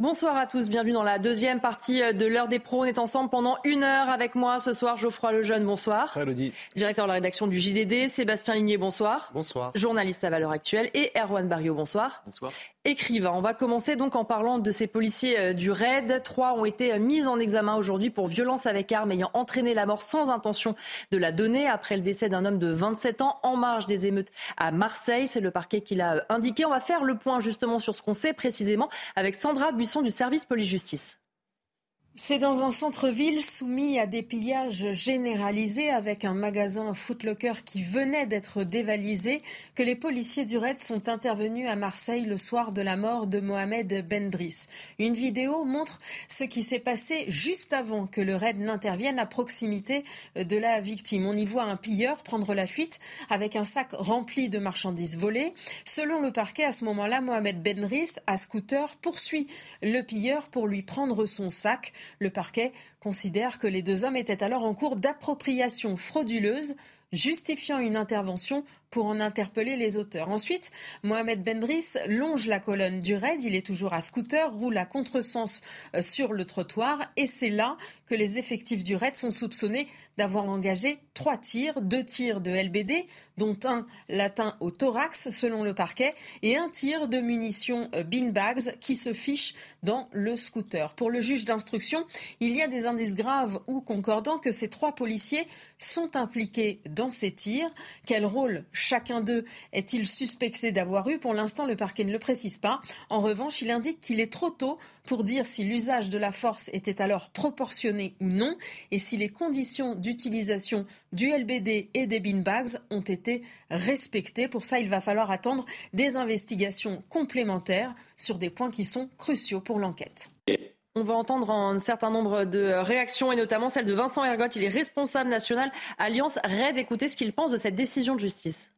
Bonsoir à tous, bienvenue dans la deuxième partie de l'heure des pros. On est ensemble pendant une heure avec moi ce soir, Geoffroy Lejeune, bonsoir. Bonsoir Elodie. Directeur de la rédaction du JDD, Sébastien Ligné, bonsoir. Bonsoir. Journaliste à Valeurs Actuelles et Erwan Barrio, bonsoir. Bonsoir. Écrivain. On va commencer donc en parlant de ces policiers euh, du RAID. Trois ont été euh, mis en examen aujourd'hui pour violence avec arme ayant entraîné la mort sans intention de la donner après le décès d'un homme de 27 ans en marge des émeutes à Marseille. C'est le parquet qui l'a euh, indiqué. On va faire le point justement sur ce qu'on sait précisément avec Sandra Buisson du service police-justice. C'est dans un centre-ville soumis à des pillages généralisés avec un magasin Footlocker qui venait d'être dévalisé que les policiers du RAID sont intervenus à Marseille le soir de la mort de Mohamed Bendris. Une vidéo montre ce qui s'est passé juste avant que le RAID n'intervienne à proximité de la victime. On y voit un pilleur prendre la fuite avec un sac rempli de marchandises volées. Selon le parquet, à ce moment-là, Mohamed Bendris, à scooter, poursuit le pilleur pour lui prendre son sac. Le parquet considère que les deux hommes étaient alors en cours d'appropriation frauduleuse, justifiant une intervention pour en interpeller les auteurs. Ensuite, Mohamed Bendris longe la colonne du raid. Il est toujours à scooter, roule à contresens euh, sur le trottoir. Et c'est là que les effectifs du raid sont soupçonnés d'avoir engagé trois tirs, deux tirs de LBD, dont un latin au thorax selon le parquet, et un tir de munitions euh, beanbags qui se fiche dans le scooter. Pour le juge d'instruction, il y a des indices graves ou concordants que ces trois policiers sont impliqués dans ces tirs. Quel rôle chacun d'eux est-il suspecté d'avoir eu? Pour l'instant, le parquet ne le précise pas. En revanche, il indique qu'il est trop tôt pour dire si l'usage de la force était alors proportionné ou non et si les conditions d'utilisation du LBD et des beanbags ont été respectées. Pour ça, il va falloir attendre des investigations complémentaires sur des points qui sont cruciaux pour l'enquête. On va entendre un certain nombre de réactions et notamment celle de Vincent Ergotte. Il est responsable national Alliance RAID. Écoutez ce qu'il pense de cette décision de justice.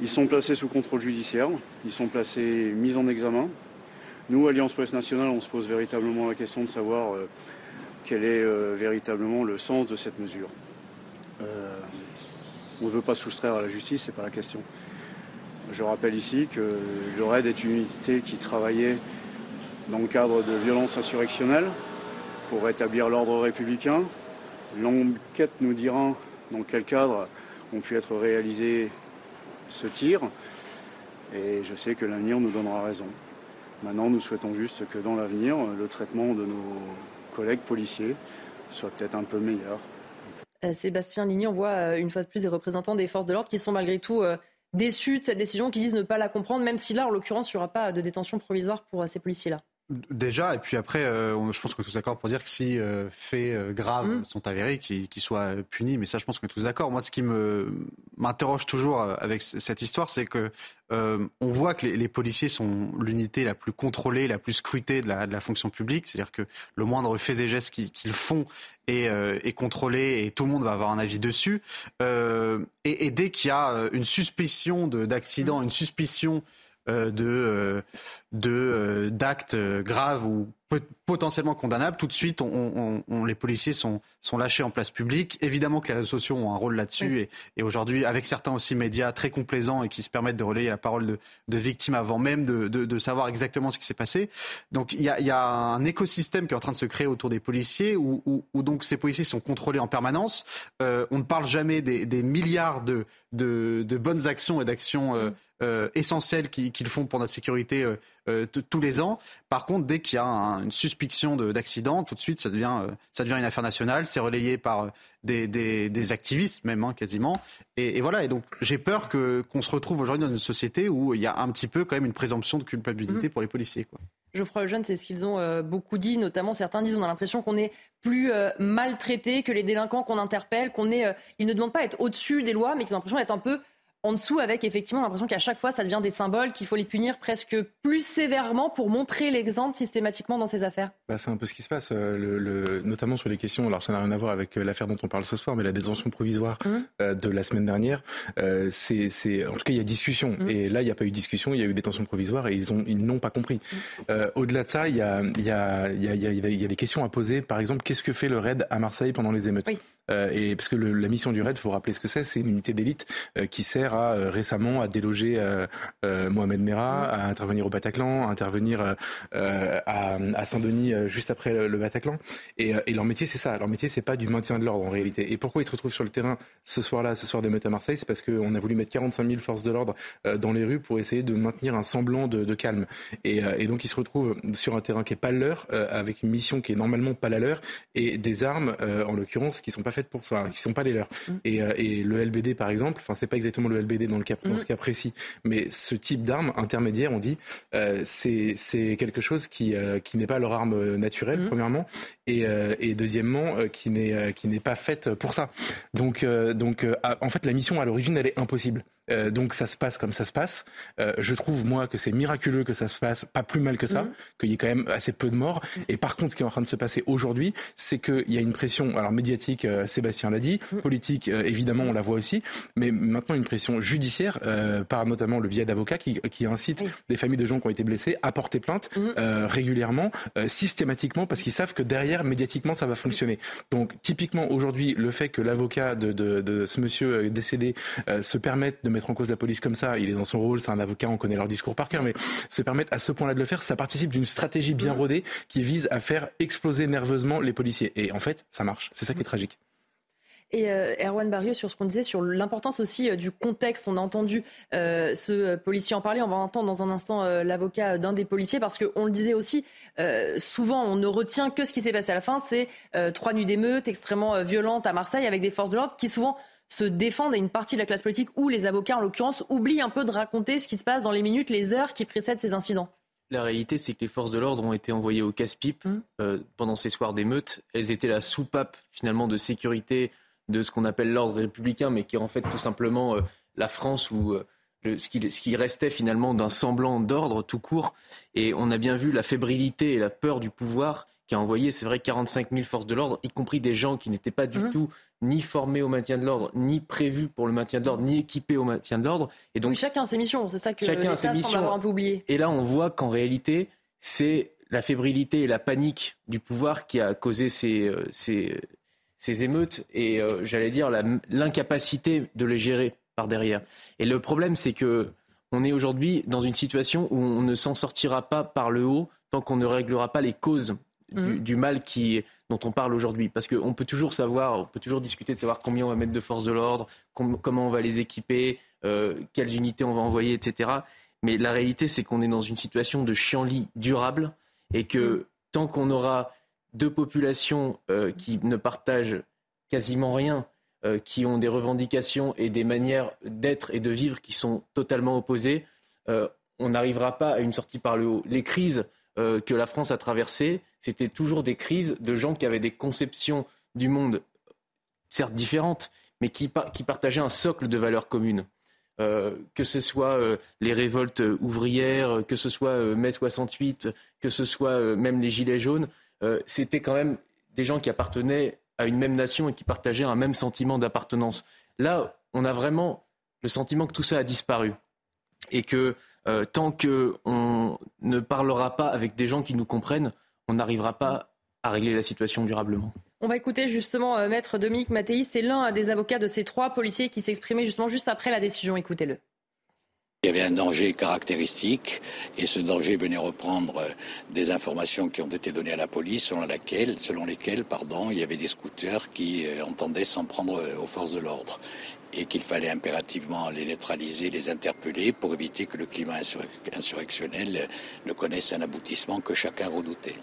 Ils sont placés sous contrôle judiciaire, ils sont placés mis en examen. Nous, Alliance Police Nationale, on se pose véritablement la question de savoir euh, quel est euh, véritablement le sens de cette mesure. Euh, on ne veut pas soustraire à la justice, c'est pas la question. Je rappelle ici que le RAID est une unité qui travaillait dans le cadre de violences insurrectionnelles pour rétablir l'ordre républicain. L'enquête nous dira dans quel cadre ont pu être réalisés ce tir. Et je sais que l'avenir nous donnera raison. Maintenant, nous souhaitons juste que dans l'avenir, le traitement de nos collègues policiers soit peut-être un peu meilleur. Euh, Sébastien Ligny, on voit euh, une fois de plus des représentants des forces de l'ordre qui sont malgré tout euh, déçus de cette décision, qui disent ne pas la comprendre, même si là, en l'occurrence, il n'y aura pas de détention provisoire pour ces policiers-là. Déjà, et puis après, euh, je pense qu'on est tous d'accord pour dire que si euh, faits euh, graves mm. sont avérés, qu'ils soient punis. Mais ça, je pense qu'on est tous d'accord. Moi, ce qui m'interroge toujours avec cette histoire, c'est que on voit que les, policiers sont l'unité la plus contrôlée, la plus scrutée de la, de la fonction publique. C'est-à-dire que le moindre fait et geste qu'ils font est, est, contrôlé et tout le monde va avoir un avis dessus. Et, et, dès qu'il y a une suspicion d'accident, une suspicion euh, de euh, euh, d'actes graves ou potentiellement condamnables, tout de suite, on, les policiers sont, sont lâchés en place publique. Évidemment que les réseaux sociaux ont un rôle là-dessus et, et aujourd'hui, avec certains aussi médias très complaisants et qui se permettent de relayer la parole de, de victimes avant même de, de, de, savoir exactement ce qui s'est passé. Donc il y a, y a, un écosystème qui est en train de se créer autour des policiers où, où, où donc ces policiers sont contrôlés en permanence. Euh, on ne parle jamais des, des milliards de, de, bonnes actions et d'actions euh, euh, essentielles qu'ils font pour notre sécurité euh, tous les ans. Par contre, dès qu'il y a une suspicion d'accident, tout de suite, ça devient, euh, ça devient une affaire nationale. C'est relayé par euh, des, des, activistes, même hein, quasiment. Et, voilà. Et donc, j'ai peur qu'on se retrouve aujourd'hui dans une société où il y a un petit peu quand même une présomption de culpabilité mmh. pour les policiers. Quoi. Geoffroy Lejeune, c'est ce qu'ils ont beaucoup dit, notamment certains disent on a l'impression qu'on est plus maltraité que les délinquants qu'on interpelle, qu'on est, ils ne demandent pas à être au-dessus des lois, mais qu'ils ont l'impression d'être un peu en dessous avec effectivement l'impression qu'à chaque fois ça devient des symboles, qu'il faut les punir presque plus sévèrement pour montrer l'exemple systématiquement dans ces affaires bah, C'est un peu ce qui se passe, euh, le, notamment sur les questions, alors ça n'a rien à voir avec euh, l'affaire dont on parle ce soir, mais la détention provisoire mmh. euh, de la semaine dernière, c'est, en tout cas il y a discussion, mmh. et là il n'y a pas eu discussion, il y a eu détention provisoire et ils, ont, ils n'ont pas compris. Mmh. au-delà de ça, il y a, il y, a, il y, a, il y a des questions à poser, par exemple, qu'est-ce que fait le raid à Marseille pendant les émeutes? Et parce que la mission du RAID, faut rappeler ce que c'est, c'est une unité d'élite qui sert à récemment à déloger Mohamed Merah, à intervenir au Bataclan, à intervenir à, Saint-Denis juste après le, Bataclan. Et, leur métier, c'est ça. Leur métier, c'est pas du maintien de l'ordre en réalité. Et pourquoi ils se retrouvent sur le terrain ce soir-là, ce soir des meutes à Marseille, c'est parce qu'on a voulu mettre 45 000 forces de l'ordre dans les rues pour essayer de maintenir un semblant de, calme. Et, et, donc ils se retrouvent sur un terrain qui est pas leur, avec une mission qui est normalement pas la leur, et des armes, en l'occurrence, qui sont pas faites pour ça, qui sont pas les leurs. Mm. Et, et, le LBD, par exemple, enfin c'est pas exactement le LBD dans le cas, dans mm. ce cas précis, mais ce type d'arme intermédiaire, on dit, c'est quelque chose qui, qui n'est pas leur arme naturelle, mm. premièrement, et, et deuxièmement, qui n'est qui n'est pas faite pour ça. Donc, donc en fait, la mission à l'origine, elle est impossible. Euh, donc ça se passe comme ça se passe. Euh, je trouve moi que c'est miraculeux que ça se passe pas plus mal que ça, mhm. qu'il y ait quand même assez peu de morts. Et par contre, ce qui est en train de se passer aujourd'hui, c'est qu'il y a une pression, alors médiatique, euh, Sébastien l'a dit, mhm. politique, évidemment, on la voit aussi, mais maintenant une pression judiciaire par notamment le biais d'avocats qui, qui incitent des familles de gens qui ont été blessés à porter plainte mhm. régulièrement, systématiquement, parce qu'ils savent que derrière, médiatiquement, ça va fonctionner. Donc typiquement aujourd'hui, le fait que l'avocat de, de, de, ce monsieur décédé se permette de mettre en cause la police comme ça. Il est dans son rôle, c'est un avocat, on connaît leur discours par cœur, mais se permettre à ce point-là de le faire, ça participe d'une stratégie bien mm. rodée qui vise à faire exploser nerveusement les policiers. Et en fait, ça marche. C'est ça qui est tragique. Et euh, Erwan Barrieux, sur ce qu'on disait, sur l'importance aussi euh, du contexte, on a entendu euh, ce policier en parler, on va entendre dans un instant l'avocat d'un des policiers, parce qu'on le disait aussi, souvent on ne retient que ce qui s'est passé à la fin, c'est trois nuits d'émeutes extrêmement violentes à Marseille avec des forces de l'ordre qui souvent se défendent et une partie de la classe politique ou les avocats en l'occurrence oublient un peu de raconter ce qui se passe dans les minutes, les heures qui précèdent ces incidents. La réalité, c'est que les forces de l'ordre ont été envoyées au casse-pipe mmh. euh, pendant ces soirs d'émeutes. Elles étaient la soupape finalement de sécurité de ce qu'on appelle l'ordre républicain, mais qui est en fait tout simplement euh, la France ou euh, ce, qui, ce, qui, restait finalement d'un semblant d'ordre tout court. Et on a bien vu la fébrilité et la peur du pouvoir qui a envoyé, c'est vrai, 45 000 forces de l'ordre, y compris des gens qui n'étaient pas du mmh. tout ni formés au maintien de l'ordre, ni prévus pour le maintien de l'ordre, ni équipés au maintien de l'ordre. Et donc chacun ses missions, c'est ça que chacun ses missions. avoir un peu oublié. Et là, on voit qu'en réalité, c'est la fébrilité et la panique du pouvoir qui a causé ces, euh, ces, ces émeutes et euh, j'allais dire l'incapacité de les gérer par derrière. Et le problème, c'est que on est aujourd'hui dans une situation où on ne s'en sortira pas par le haut tant qu'on ne réglera pas les causes du, mmh. mal qui, dont on parle aujourd'hui. Parce qu'on peut toujours savoir, on peut toujours discuter de savoir combien on va mettre de forces de l'ordre, comment on va les équiper, euh, quelles unités on va envoyer, etc. Mais la réalité, c'est qu'on est dans une situation de chienlit durable et que mmh. tant qu'on aura deux populations euh, qui ne partagent quasiment rien, euh, qui ont des revendications et des manières d'être et de vivre qui sont totalement opposées, on n'arrivera pas à une sortie par le haut. Les crises que la France a traversées, c'était toujours des crises de gens qui avaient des conceptions du monde, certes différentes, mais qui, partageaient un socle de valeurs communes. Euh, que ce soit euh, les révoltes ouvrières, que ce soit euh, mai 68, que ce soit même les Gilets jaunes, c'était quand même des gens qui appartenaient à une même nation et qui partageaient un même sentiment d'appartenance. Là, on a vraiment le sentiment que tout ça a disparu et que tant qu'on ne parlera pas avec des gens qui nous comprennent, on n'arrivera pas à régler la situation durablement. On va écouter justement euh, Maître Dominique Mathéis, c'est l'un des avocats de ces trois policiers qui s'exprimait justement juste après la décision. Écoutez-le. Il y avait un danger caractéristique et ce danger venait reprendre euh, des informations qui ont été données à la police selon, laquelle, selon lesquelles pardon, il y avait des scooters qui euh, entendaient s'en prendre aux forces de l'ordre et qu'il fallait impérativement les neutraliser, les interpeller pour éviter que le climat insurrectionnel ne connaisse un aboutissement que chacun redoutait.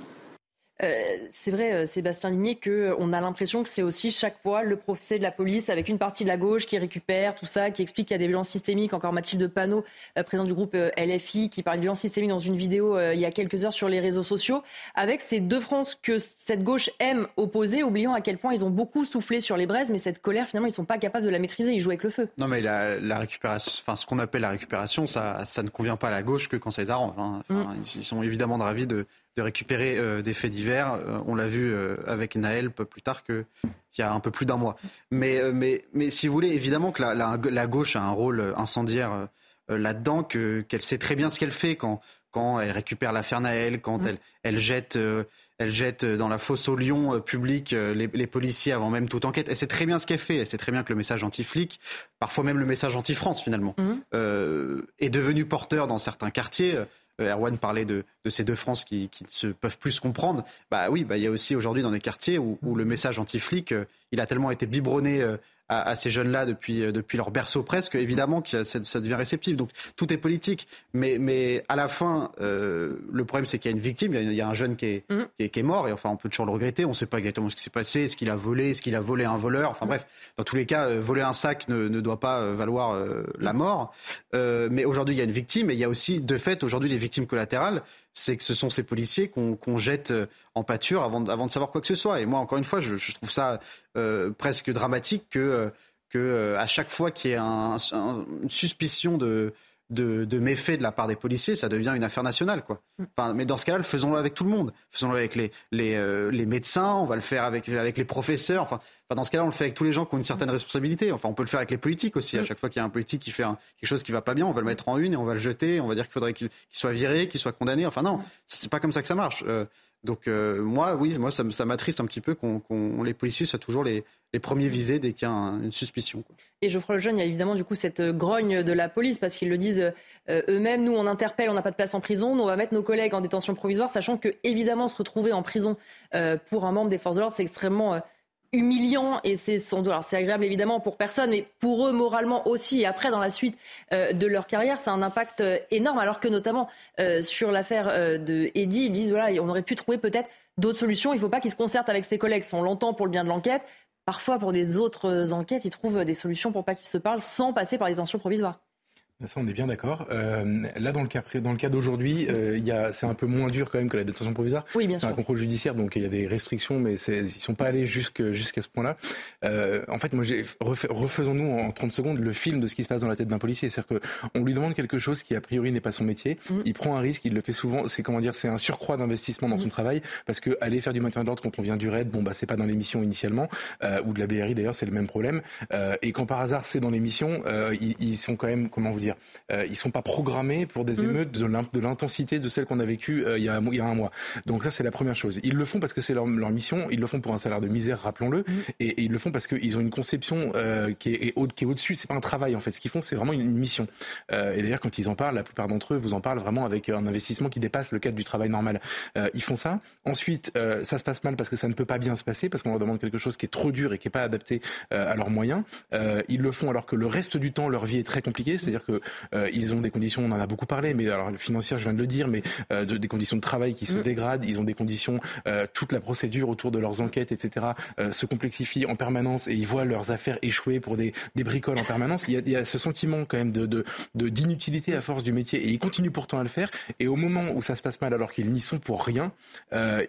Euh, c'est vrai, euh, Sébastien Ligné, qu'on euh, a l'impression que c'est aussi chaque fois le procès de la police avec une partie de la gauche qui récupère tout ça, qui explique qu'il y a des violences systémiques. Encore Mathilde de Panot, président du groupe LFI, qui parle de violences systémiques dans une vidéo il y a quelques heures sur les réseaux sociaux, avec ces deux France que cette gauche aime opposer, oubliant à quel point ils ont beaucoup soufflé sur les braises, mais cette colère, finalement, ils sont pas capables de la maîtriser, ils jouent avec le feu. Non, mais la, récupération, enfin, ce qu'on appelle la récupération, ça, ça ne convient pas à la gauche que quand ça les arrange. Hein. Mm. Ils sont évidemment ravis de de récupérer euh, des faits divers. Euh, on l'a vu euh, avec Naël plus tard qu'il y a un peu plus d'un mois. Mais, mais, mais si vous voulez, évidemment que la, la, gauche a un rôle incendiaire là-dedans, qu'elle sait très bien ce qu'elle fait quand, quand elle récupère l'affaire Naël, quand mm. elle, elle, jette, elle jette dans la fosse au lion public les, policiers avant même toute enquête. Elle sait très bien ce qu'elle fait. Elle sait très bien que le message anti-flic, parfois même le message anti-France finalement, mm. est devenu porteur dans certains quartiers. Erwan parlait de, ces deux France qui, ne se peuvent plus comprendre. Bah oui, bah, il y a aussi aujourd'hui dans des quartiers où, où le message anti-flic, il a tellement été biberonné à, ces jeunes-là depuis, euh, depuis leur berceau presque, évidemment que ça, ça, devient réceptif. Donc tout est politique. Mais, mais à la fin, euh, le problème, c'est qu'il y a une victime, il y a, un jeune qui est, mhm. qui est, mort, et enfin, on peut toujours le regretter. On ne sait pas exactement ce qui s'est passé, est-ce qu'il a volé, est-ce qu'il a volé un voleur. Enfin bref, dans tous les cas, euh, voler un sac ne, ne doit pas valoir la mort. mais aujourd'hui, il y a une victime, et il y a aussi, de fait, aujourd'hui, les victimes collatérales c'est que ce sont ces policiers qu'on jette euh, en pâture avant, de savoir quoi que ce soit. Et moi, encore une fois, je, trouve ça euh, presque dramatique que, euh, à chaque fois qu'il y ait un, une suspicion de, de, de, méfaits de la part des policiers, ça devient une affaire nationale. Quoi. Mm. Enfin, mais dans ce cas-là, faisons-le avec tout le monde. Faisons-le avec les, les, euh, les, médecins, on va le faire avec, avec les professeurs. Enfin, enfin, dans ce cas-là, on le fait avec tous les gens qui ont une certaine responsabilité. Enfin, on peut le faire avec les politiques aussi. À mm. chaque fois qu'il y a un politique qui fait quelque chose qui va pas bien, on va le mettre en une et on va le jeter. On va dire qu'il faudrait qu'il soit viré, qu'il soit condamné. Enfin, non, c'est pas comme ça que ça marche. Euh, donc euh, moi, oui, moi ça, m'attriste un petit peu qu'on les policiers soient toujours les, premiers visés dès qu'il y a une suspicion. Et Geoffroy Lejeune, il y a évidemment du coup cette euh, grogne de la police parce qu'ils le disent euh, eux-mêmes. Nous, on interpelle, on n'a pas de place en prison. Nous, on va mettre nos collègues en détention provisoire, sachant que évidemment se retrouver en prison pour un membre des forces de l'ordre, c'est extrêmement humiliant et c'est sans doute, alors c'est agréable évidemment pour personne, mais pour eux moralement aussi. Et après, dans la suite euh, de leur carrière, c'est un impact euh, énorme. Alors que notamment euh, sur l'affaire de Eddie, ils disent voilà, on aurait pu trouver peut-être d'autres solutions. Il ne faut pas qu'ils se concertent avec ses collègues. On l'entend pour le bien de l'enquête. Parfois, pour des autres enquêtes, ils trouvent des solutions pour pas qu'ils se parlent sans passer par les tensions provisoires. Ça, on est bien d'accord. Euh, là, dans le cas, dans le cas d'aujourd'hui, euh, c'est un peu moins dur quand même que la détention provisoire. Oui, bien sûr. C'est un contrôle judiciaire, donc il y a des restrictions, mais ils ne sont pas allés jusqu'à ce point-là. Euh, en fait, moi, refaisons-nous en 30 secondes le film de ce qui se passe dans la tête d'un policier. C'est-à-dire qu'on lui demande quelque chose qui, a priori, n'est pas son métier. Mm. Il prend un risque, il le fait souvent. C'est comment dire, c'est un surcroît d'investissement dans son mm. travail, parce que aller faire du maintien d'ordre quand on vient du RAID, bon, bah, c'est pas dans l'émission initialement, euh, ou de la BRI d'ailleurs, c'est le même problème. Euh, et quand par hasard c'est dans l'émission, ils, ils, sont quand même, comment vous dire, ils sont sont pas programmés pour des mm. émeutes de l'intensité de celles qu'on a vécues euh, il, y a, il y a un mois. Donc ça, c'est la première chose. Ils le font parce que c'est leur, leur, mission. Ils le font pour un salaire de misère, rappelons-le. Mm. Et, ils le font parce qu'ils ont une conception euh, qui est, au, au-dessus. C'est pas un travail en fait. Ce qu'ils font, c'est vraiment une, mission. Euh, et d'ailleurs, quand ils en parlent, la plupart d'entre eux vous en parlent vraiment avec un investissement qui dépasse le cadre du travail normal. ils font ça. Ensuite, ça se passe mal parce que ça ne peut pas bien se passer, parce qu'on leur demande quelque chose qui est trop dur et qui est pas adapté à leurs moyens. ils le font alors que le reste du temps, leur vie est très compliquée. C'est-à-dire que ils ont des conditions, on en a beaucoup parlé, mais alors financière, je viens de le dire, mais euh, de, des conditions de travail qui se mm. dégradent. Ils ont des conditions, euh, toute la procédure autour de leurs enquêtes, etc., euh, se complexifie en permanence et ils voient leurs affaires échouer pour des, des bricoles en permanence. Il y, a, il y a ce sentiment quand même de, de, de d'inutilité à force du métier et ils continuent pourtant à le faire. Et au moment où ça se passe mal, alors qu'ils n'y sont pour rien,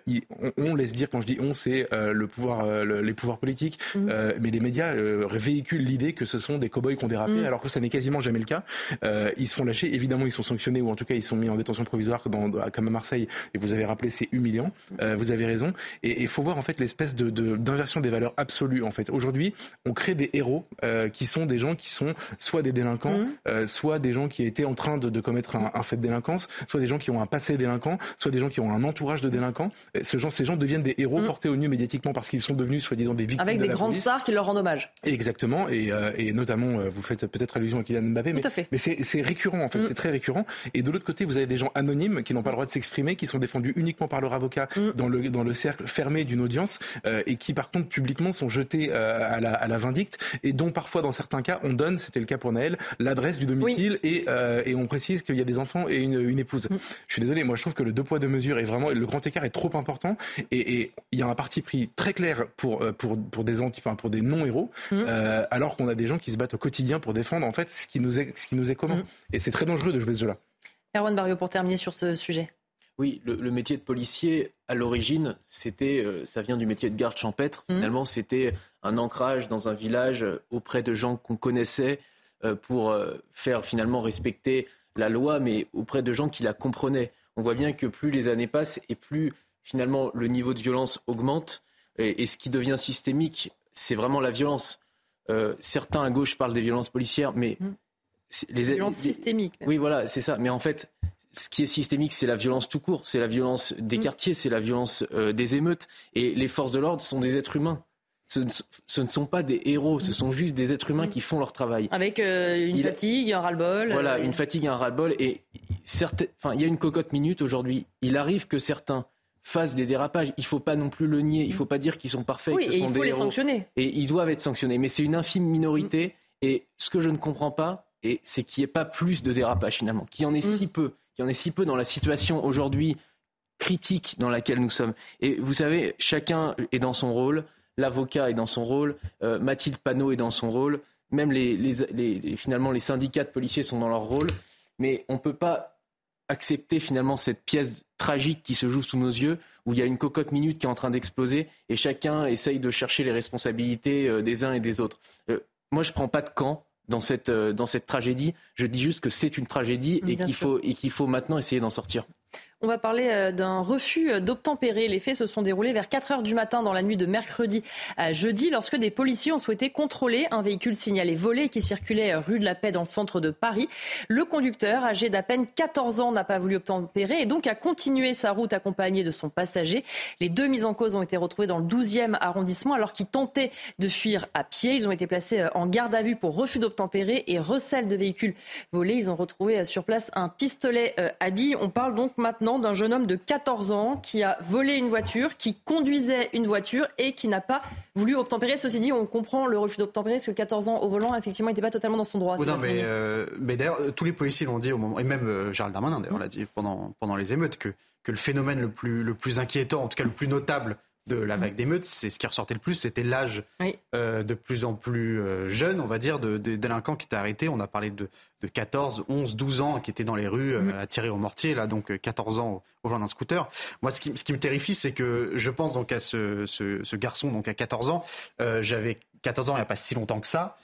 ils, on, laisse dire quand je dis on, c'est le pouvoir, les pouvoirs politiques, mm. mais les médias véhiculent l'idée que ce sont des cow-boys qui ont dérapé, mm. alors que ça n'est quasiment jamais le cas. Ils se font lâcher. Évidemment, ils sont sanctionnés ou en tout cas ils sont mis en détention provisoire dans, comme à Marseille. Et vous avez rappelé, c'est humiliant. Euh, vous avez raison. Et il faut voir en fait l'espèce de, d'inversion des valeurs absolues. En fait, aujourd'hui, on crée des héros euh, qui sont des gens qui sont soit des délinquants, mmh. euh, soit des gens qui étaient en train de, commettre un, fait de délinquance, soit des gens qui ont un passé délinquant, soit des gens qui ont un entourage de délinquants. Ce genre, ces gens deviennent des héros mmh. portés au nu médiatiquement parce qu'ils sont devenus soi-disant des victimes. Avec des grandes stars qui leur rendent hommage. Exactement. Et, et notamment, vous faites peut-être allusion à Kylian Mbappé, mais, mais c'est récurrent en fait. Mm. C'est très récurrent. Et de l'autre côté, vous avez des gens anonymes qui n'ont pas le droit de s'exprimer, qui sont défendus uniquement par leur avocat mm. dans, le, dans le cercle fermé d'une audience euh, et qui, par contre, publiquement sont jetés euh, à, la, à la vindicte et dont parfois, dans certains cas, on donne, c'était le cas pour Naël, l'adresse du domicile et, euh, et on précise qu'il y a des enfants et une, une épouse. Mm. Je suis désolé, moi je trouve que le deux poids deux mesures est vraiment le grand écart est trop important et, il y a un parti pris très clair pour pour pour des anti, enfin, pour des non héros, alors qu'on a des gens qui se battent au quotidien pour défendre en fait ce qui nous est ce qui nous est commun. Et c'est très dangereux de jouer ce jeu-là. Erwan Barrio, pour terminer sur ce sujet. Oui, le, métier de policier, à l'origine, c'était, euh, ça vient du métier de garde champêtre. Mmh. Finalement, c'était un ancrage dans un village euh, auprès de gens qu'on connaissait euh, pour faire finalement respecter la loi, mais auprès de gens qui la comprenaient. On voit bien que plus les années passent et plus finalement le niveau de violence augmente. Et, ce qui devient systémique, c'est vraiment la violence. certains à gauche parlent des violences policières, mais mmh les violences systémiques. Oui, voilà, c'est ça. Mais en fait, ce qui est systémique, c'est la violence tout court, c'est la violence des mm. quartiers, c'est la violence euh, des émeutes. Et les forces de l'ordre sont des êtres humains. Ce ne, sont pas des héros, ce mm. sont juste des êtres humains mm. qui font leur travail. Avec euh, une fatigue, un ras-le-bol. Voilà, une fatigue, un ras-le-bol. Et enfin, il y a une cocotte minute aujourd'hui. Il arrive que certains fassent des dérapages. Il ne faut pas non plus le nier. Il ne faut pas dire qu'ils sont parfaits. Oui, et il faut les sanctionner. Et ils doivent être sanctionnés. Mais c'est une infime minorité. Et ce que je ne comprends pas, c'est qu'il n'y ait pas plus de dérapages finalement, qu'il y en ait si peu qu'il y en ait si peu dans la situation aujourd'hui critique dans laquelle nous sommes. Et vous savez, chacun est dans son rôle. L'avocat est dans son rôle. Euh, Mathilde Panot est dans son rôle. Même les, finalement, les syndicats de policiers sont dans leur rôle. Mais on ne peut pas accepter finalement cette pièce tragique qui se joue sous nos yeux, où il y a une cocotte minute qui est en train d'exploser et chacun essaye de chercher les responsabilités euh, des uns et des autres. Euh, moi, je ne prends pas de camp dans cette, euh, dans cette tragédie. Je dis juste que c'est une tragédie et qu'il faut, et qu'il faut maintenant essayer d'en sortir. On va parler euh, d'un refus euh, d'obtempérer. Les faits se sont déroulés vers 4 heures du matin dans la nuit de mercredi à jeudi lorsque des policiers ont souhaité contrôler un véhicule signalé volé qui circulait euh, rue de la Paix dans le centre de Paris. Le conducteur, âgé d'à peine 14 ans, n'a pas voulu obtempérer et donc a continué sa route accompagné de son passager. Les deux mises en cause ont été retrouvées dans le 12e arrondissement alors qu'ils tentaient de fuir à pied. Ils ont été placés en garde à vue pour refus d'obtempérer et recel de véhicules volés. Ils ont retrouvé sur place un pistolet à billes. On parle donc maintenant d'un jeune homme de 14 ans qui a volé une voiture, qui conduisait une voiture et qui n'a pas voulu obtempérer. Ceci dit, on comprend le refus d'obtempérer parce que 14 ans au volant, effectivement, n'était pas totalement dans son droit. non, mais, euh, mais d'ailleurs, tous les policiers l'ont dit au moment, et même euh, Gérald Darmanin d'ailleurs l'a dit pendant, pendant les émeutes, que, que le phénomène le plus, le plus inquiétant, en tout cas le plus notable de la vague d'émeutes, c'est ce qui ressortait le plus, c'était l'âge euh, de plus en plus euh, jeune, on va dire, de, délinquants qui étaient arrêtés. On a parlé de, 14, 11, 12 ans qui étaient dans les rues euh, à tirer au mortier, là, donc 14 ans au, volant d'un scooter. Moi, ce qui, me terrifie, c'est que je pense donc à ce, garçon, donc à 14 ans. J'avais 14 ans il n'y a pas si longtemps que ça.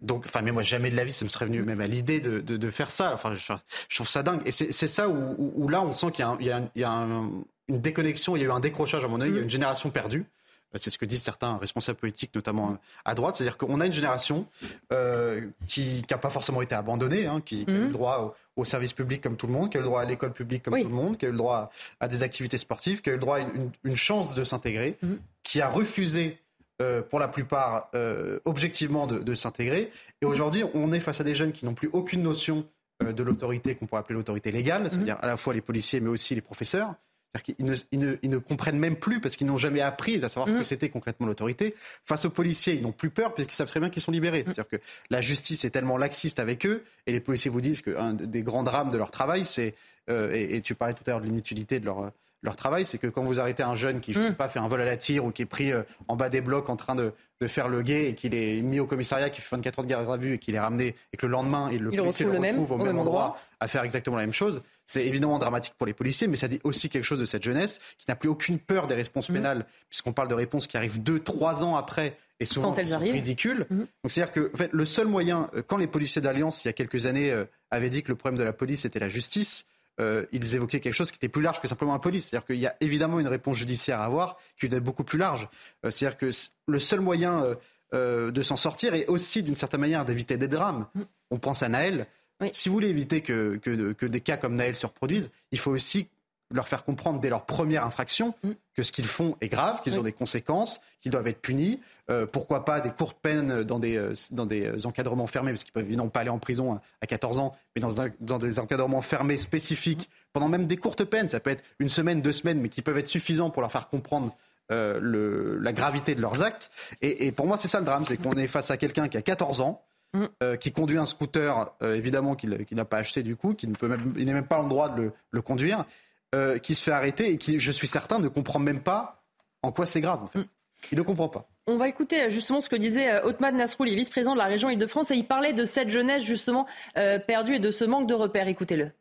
Donc, enfin, mais moi, jamais de la vie, ça me serait venu même à l'idée de, faire ça. Enfin, je, trouve ça dingue. Et c'est ça où, là, on sent qu'il y a, un, une déconnexion, il y a eu un décrochage à mon œil, il y a mm. une génération perdue. Euh, c'est ce que disent certains responsables politiques, notamment euh, à droite. C'est-à-dire qu'on a une génération euh, qui n'a pas forcément été abandonnée, hein, qui, a eu le mm. droit au, service public comme tout le monde, qui a eu le droit à l'école publique comme tout le monde, qui a eu le droit à, des activités sportives, qui a eu le droit à une, chance de s'intégrer, mm. qui a refusé pour la plupart, objectivement, de, s'intégrer. Et aujourd'hui, on est face à des jeunes qui n'ont plus aucune notion de l'autorité qu'on pourrait appeler l'autorité légale, c'est-à-dire à la fois les policiers, mais aussi les professeurs, cest qu'ils ne, comprennent même plus parce qu'ils n'ont jamais appris à savoir ce que mm. c'était concrètement l'autorité. Face aux policiers, ils n'ont plus peur puisqu'ils savent très bien qu'ils sont libérés. Mm. C'est-à-dire que la justice est tellement laxiste avec eux et les policiers vous disent qu'un des grands drames de leur travail, c'est, euh, et, tu parlais tout à l'heure de l'inutilité de leur, leur travail, c'est que quand vous arrêtez un jeune qui, je sais mm. pas, fait un vol à la tire ou qui est pris euh, en bas des blocs en train de, de faire le guet et qu'il est mis au commissariat, qui fait 24 heures de garde à vue et qu'il est ramené et que le lendemain, il le, policier le, retrouve au, même, endroit, à faire exactement la même chose, c'est évidemment dramatique pour les policiers, mais ça dit aussi quelque chose de cette jeunesse qui n'a plus aucune peur des réponses mm. pénales, puisqu'on parle de réponses qui arrivent deux, trois ans après et souvent qui sont ridicules. Mm. Donc c'est-à-dire que en fait, le seul moyen, euh, quand les policiers d'Alliance, il y a quelques années, euh, avaient dit que le problème de la police était la justice, euh, ils évoquaient quelque chose qui était plus large que simplement la police. C'est-à-dire qu'il y a évidemment une réponse judiciaire à avoir qui doit être beaucoup plus large. Euh, c'est-à-dire que le seul moyen euh, de s'en sortir est aussi d'une certaine manière d'éviter des drames. On pense à Naël. Si vous voulez éviter que, que, des cas comme Naël se reproduisent, il faut aussi leur faire comprendre dès leur première infraction mm. que ce qu'ils font est grave, qu'ils ont des conséquences, qu'ils doivent être punis. Euh, pourquoi pas des courtes peines dans des, euh, dans des encadrements fermés, parce qu'ils peuvent évidemment pas aller en prison à 14 ans, mais dans, dans des encadrements fermés spécifiques, pendant même des courtes peines, ça peut être une semaine, deux semaines, mais qui peuvent être suffisants pour leur faire comprendre euh, le, la gravité de leurs actes. Et, pour moi, c'est ça le drame, c'est qu'on est face à quelqu'un qui a 14 ans, mm. qui conduit un scooter, évidemment qu'il n'a pas acheté du coup, qui ne peut même, il n'est même pas en droit de le, le conduire, euh, qui se fait arrêter et qui, je suis certain, ne comprend même pas en quoi c'est grave. En fait. Mm. Il ne comprend pas. On va écouter euh, justement ce que disait euh, Otman Nasrouli, vice-président de la région Île-de-France, et il parlait de cette jeunesse justement perdue et de ce manque de repères. Écoutez-le.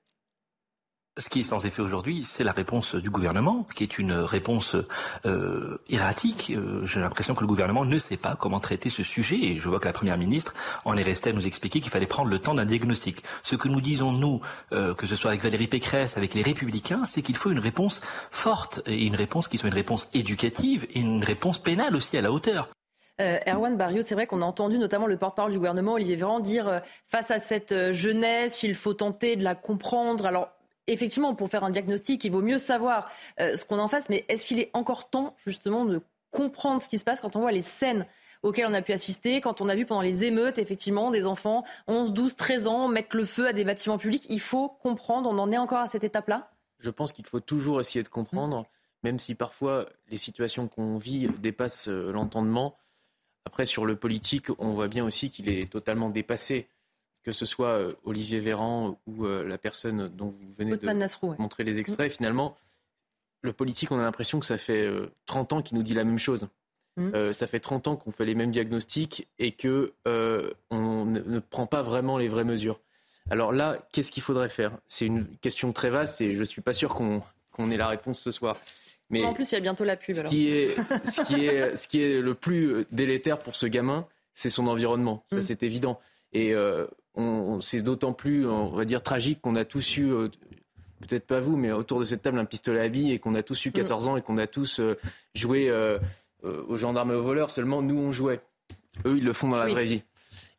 Ce qui est sans effet aujourd'hui, c'est la réponse du gouvernement, qui est une réponse euh, erratique. Euh, J'ai l'impression que le gouvernement ne sait pas comment traiter ce sujet, et je vois que la Première ministre en est restée à nous expliquer qu'il fallait prendre le temps d'un diagnostic. Ce que nous disons, nous, euh, que ce soit avec Valérie Pécresse, avec les Républicains, c'est qu'il faut une réponse forte, et une réponse qui soit une réponse éducative, et une réponse pénale aussi à la hauteur. Erwan Barrio, c'est vrai qu'on a entendu notamment le porte-parole du gouvernement, Olivier Véran, dire face à cette jeunesse, il faut tenter de la comprendre. Alors, effectivement, pour faire un diagnostic, il vaut mieux savoir ce qu'on en fasse, mais est-ce qu'il est encore temps, justement, de comprendre ce qui se passe quand on voit les scènes auxquelles on a pu assister, quand on a vu pendant les émeutes, effectivement, des enfants 11, 12, 13 ans mettre le feu à des bâtiments publics? Il faut comprendre, on en est encore à cette étape-là? Je pense qu'il faut toujours essayer de comprendre, même si parfois les situations qu'on vit dépassent euh, l'entendement. Après, sur le politique, on voit bien aussi qu'il est totalement dépassé. Que ce soit euh, Olivier Véran ou euh, la personne dont vous venez de montrer les extraits, finalement, le politique, on a l'impression que ça fait 30 ans qu'il nous dit la même chose. Mmh. Euh, ça fait 30 ans qu'on fait les mêmes diagnostics et que euh, on ne, prend pas vraiment les vraies mesures. Alors là, qu'est-ce qu'il faudrait faire? C'est une question très vaste et je ne suis pas sûr qu'on ait la réponse ce soir. Mais en plus, il y a bientôt la pub. Ce, Qui est, ce, qui est, ce qui est le plus délétère pour ce gamin, c'est son environnement. Ça, mmh. c'est évident. Et euh, c'est d'autant plus, on va dire, tragique qu'on a tous eu, peut-être pas vous, mais autour de cette table, un pistolet à billes et qu'on a tous eu 14 mmh. ans et qu'on a tous joué euh, aux gendarmes et aux voleurs, seulement nous on jouait. Eux, ils le font dans la vraie vie.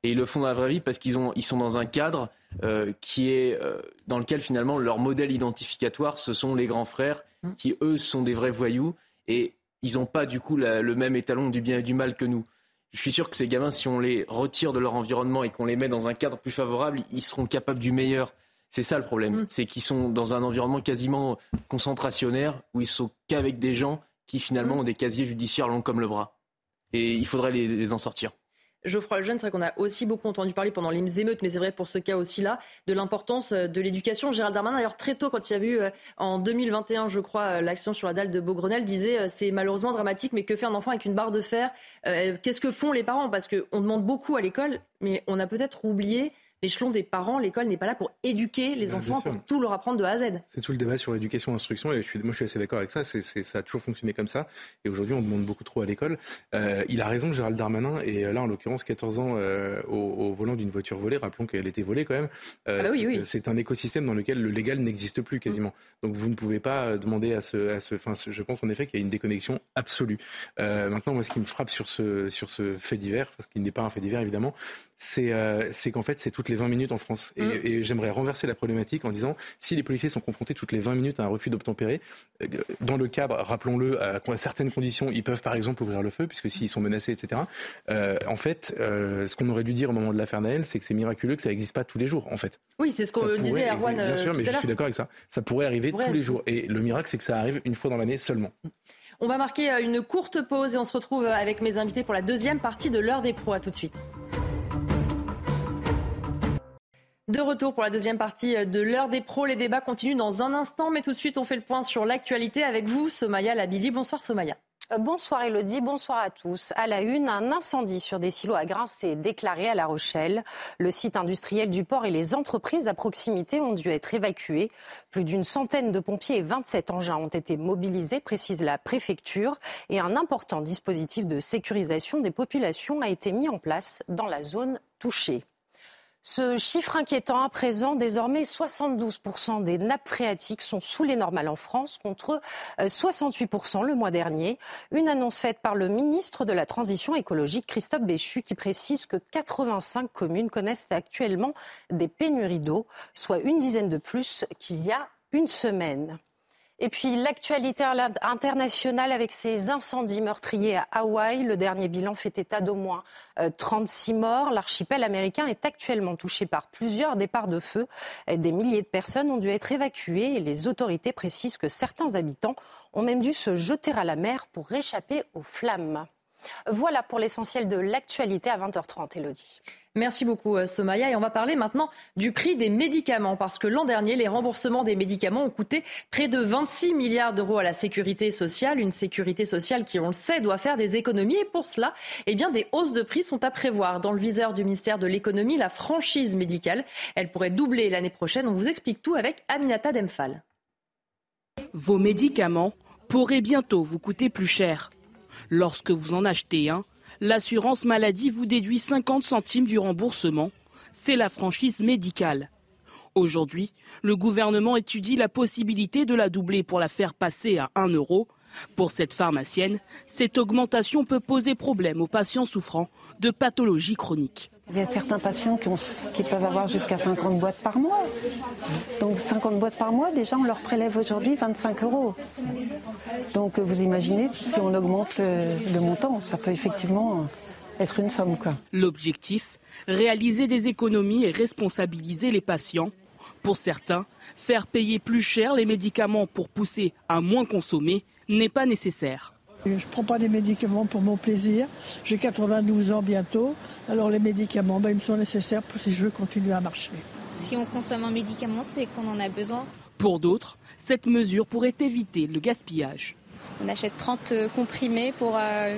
Et ils le font dans la vraie vie parce qu'ils ils sont dans un cadre euh, qui est euh, dans lequel finalement leur modèle identificatoire, ce sont les grands frères mmh. qui eux sont des vrais voyous et ils n'ont pas du coup le même étalon du bien et du mal que nous. Je suis sûr que ces gamins, si on les retire de leur environnement et qu'on les met dans un cadre plus favorable, ils seront capables du meilleur. C'est ça le problème, mmh. c'est qu'ils sont dans un environnement quasiment concentrationnaire où ils sont qu'avec des gens qui finalement ont des casiers judiciaires longs comme le bras. Et il faudrait les, en sortir. Geoffroy Lejeune, c'est vrai qu'on a aussi beaucoup entendu parler pendant les émeutes, mais c'est vrai pour ce cas aussi-là, de l'importance euh, de l'éducation. Gérald Darmanin, d'ailleurs, très tôt, quand il y a eu euh, en 2021, je crois, euh, l'action sur la dalle de Beaugrenelle, disait c'est malheureusement dramatique, mais que fait un enfant avec une barre de fer? Qu'est-ce que font les parents? Parce qu'on demande beaucoup à l'école, mais on a peut-être oublié l'échelon des parents, l'école n'est pas là pour éduquer les enfants, pour tout leur apprendre de A à Z. C'est tout le débat sur l'éducation et l'instruction, et je suis, moi je suis assez d'accord avec ça, c'est, ça a toujours fonctionné comme ça, et aujourd'hui on demande beaucoup trop à l'école. Euh, il a raison, Gérald Darmanin, et euh, là en l'occurrence 14 ans euh, au, volant d'une voiture volée, rappelons qu'elle était volée quand même, ah bah c'est, un écosystème dans lequel le légal n'existe plus quasiment. Donc vous ne pouvez pas demander à ce... À ce enfin, je pense en effet qu'il y a une déconnexion absolue. maintenant, moi ce qui me frappe sur ce, sur ce fait divers, parce qu'il n'est pas un fait divers évidemment, euh, c'est qu'en fait, c'est toutes les 20 minutes en France. Mm. Et, j'aimerais renverser la problématique en disant, si les policiers sont confrontés toutes les 20 minutes à un refus d'obtempérer, euh, dans le cadre, rappelons-le, à, certaines conditions, ils peuvent par exemple ouvrir le feu, puisque s'ils sont menacés, etc. Euh, en fait, ce qu'on aurait dû dire au moment de l'affaire Naël, c'est que c'est miraculeux que ça n'existe pas tous les jours, en fait. Oui, c'est ce qu'on disait Erwan. Bien sûr, mais je suis d'accord avec ça. Ça pourrait arriver tous les jours. Et le miracle, c'est que ça arrive une fois dans l'année seulement. On va marquer une courte pause et on se retrouve avec mes invités pour la deuxième partie de l'heure des pros. À tout de suite. De retour pour la deuxième partie de l'heure des pros. Les débats continuent dans un instant, mais tout de suite, on fait le point sur l'actualité avec vous, Somaya Labidi. Bonsoir, Somaya. Euh, bonsoir Elodie, bonsoir à tous. À la une, un incendie sur des silos à grains s'est déclaré à La Rochelle. Le site industriel du port et les entreprises à proximité ont dû être évacués. Plus d'une centaine de pompiers et 27 engins ont été mobilisés, précise la préfecture. Et un important dispositif de sécurisation des populations a été mis en place dans la zone touchée. Ce chiffre inquiétant à présent, désormais 72% des nappes phréatiques sont sous les normales en France contre 68% euh, le mois dernier. Une annonce faite par le ministre de la Transition écologique Christophe Béchu qui précise que 85 communes connaissent actuellement des pénuries d'eau, soit une dizaine de plus qu'il y a une semaine. Et puis l'actualité internationale avec ces incendies meurtriers à Hawaï. Le dernier bilan fait état d'au moins 36 euh, morts. L'archipel américain est actuellement touché par plusieurs départs de feu. Des milliers de personnes ont dû être évacuées et les autorités précisent que certains habitants ont même dû se jeter à la mer pour réchapper aux flammes. Voilà pour l'essentiel de l'actualité à 20h30, Elodie. Merci beaucoup, euh, Somaya. Et on va parler maintenant du prix des médicaments, parce que l'an dernier, les remboursements des médicaments ont coûté près de 26 milliards d'euros à la sécurité sociale. Une sécurité sociale qui, on le sait, doit faire des économies. Et pour cela, eh bien, des hausses de prix sont à prévoir. Dans le viseur du ministère de l'économie, la franchise médicale, elle pourrait doubler l'année prochaine. On vous explique tout avec Aminata Demphal. Vos médicaments pourraient bientôt vous coûter plus cher. Lorsque vous en achetez un, l'assurance maladie vous déduit 50 centimes du remboursement. C'est la franchise médicale. Aujourd'hui, le gouvernement étudie la possibilité de la doubler pour la faire passer à 1 euro. Pour cette pharmacienne, cette augmentation peut poser problème aux patients souffrant de pathologies chroniques. Il y a certains patients qui, peuvent avoir jusqu'à 50 boîtes par mois. Donc 50 boîtes par mois, déjà on leur prélève aujourd'hui 25 euros. Donc vous imaginez si on augmente le, montant, ça peut effectivement être une somme. L'objectif, réaliser des économies et responsabiliser les patients. Pour certains, faire payer plus cher les médicaments pour pousser à moins consommer n'est pas nécessaire. Je ne prends pas des médicaments pour mon plaisir. J'ai 92 ans bientôt. Alors les médicaments, ben, ils me sont nécessaires pour si je veux continuer à marcher. Si on consomme un médicament, c'est qu'on en a besoin. Pour d'autres, cette mesure pourrait éviter le gaspillage. On achète 30 euh, comprimés pour euh,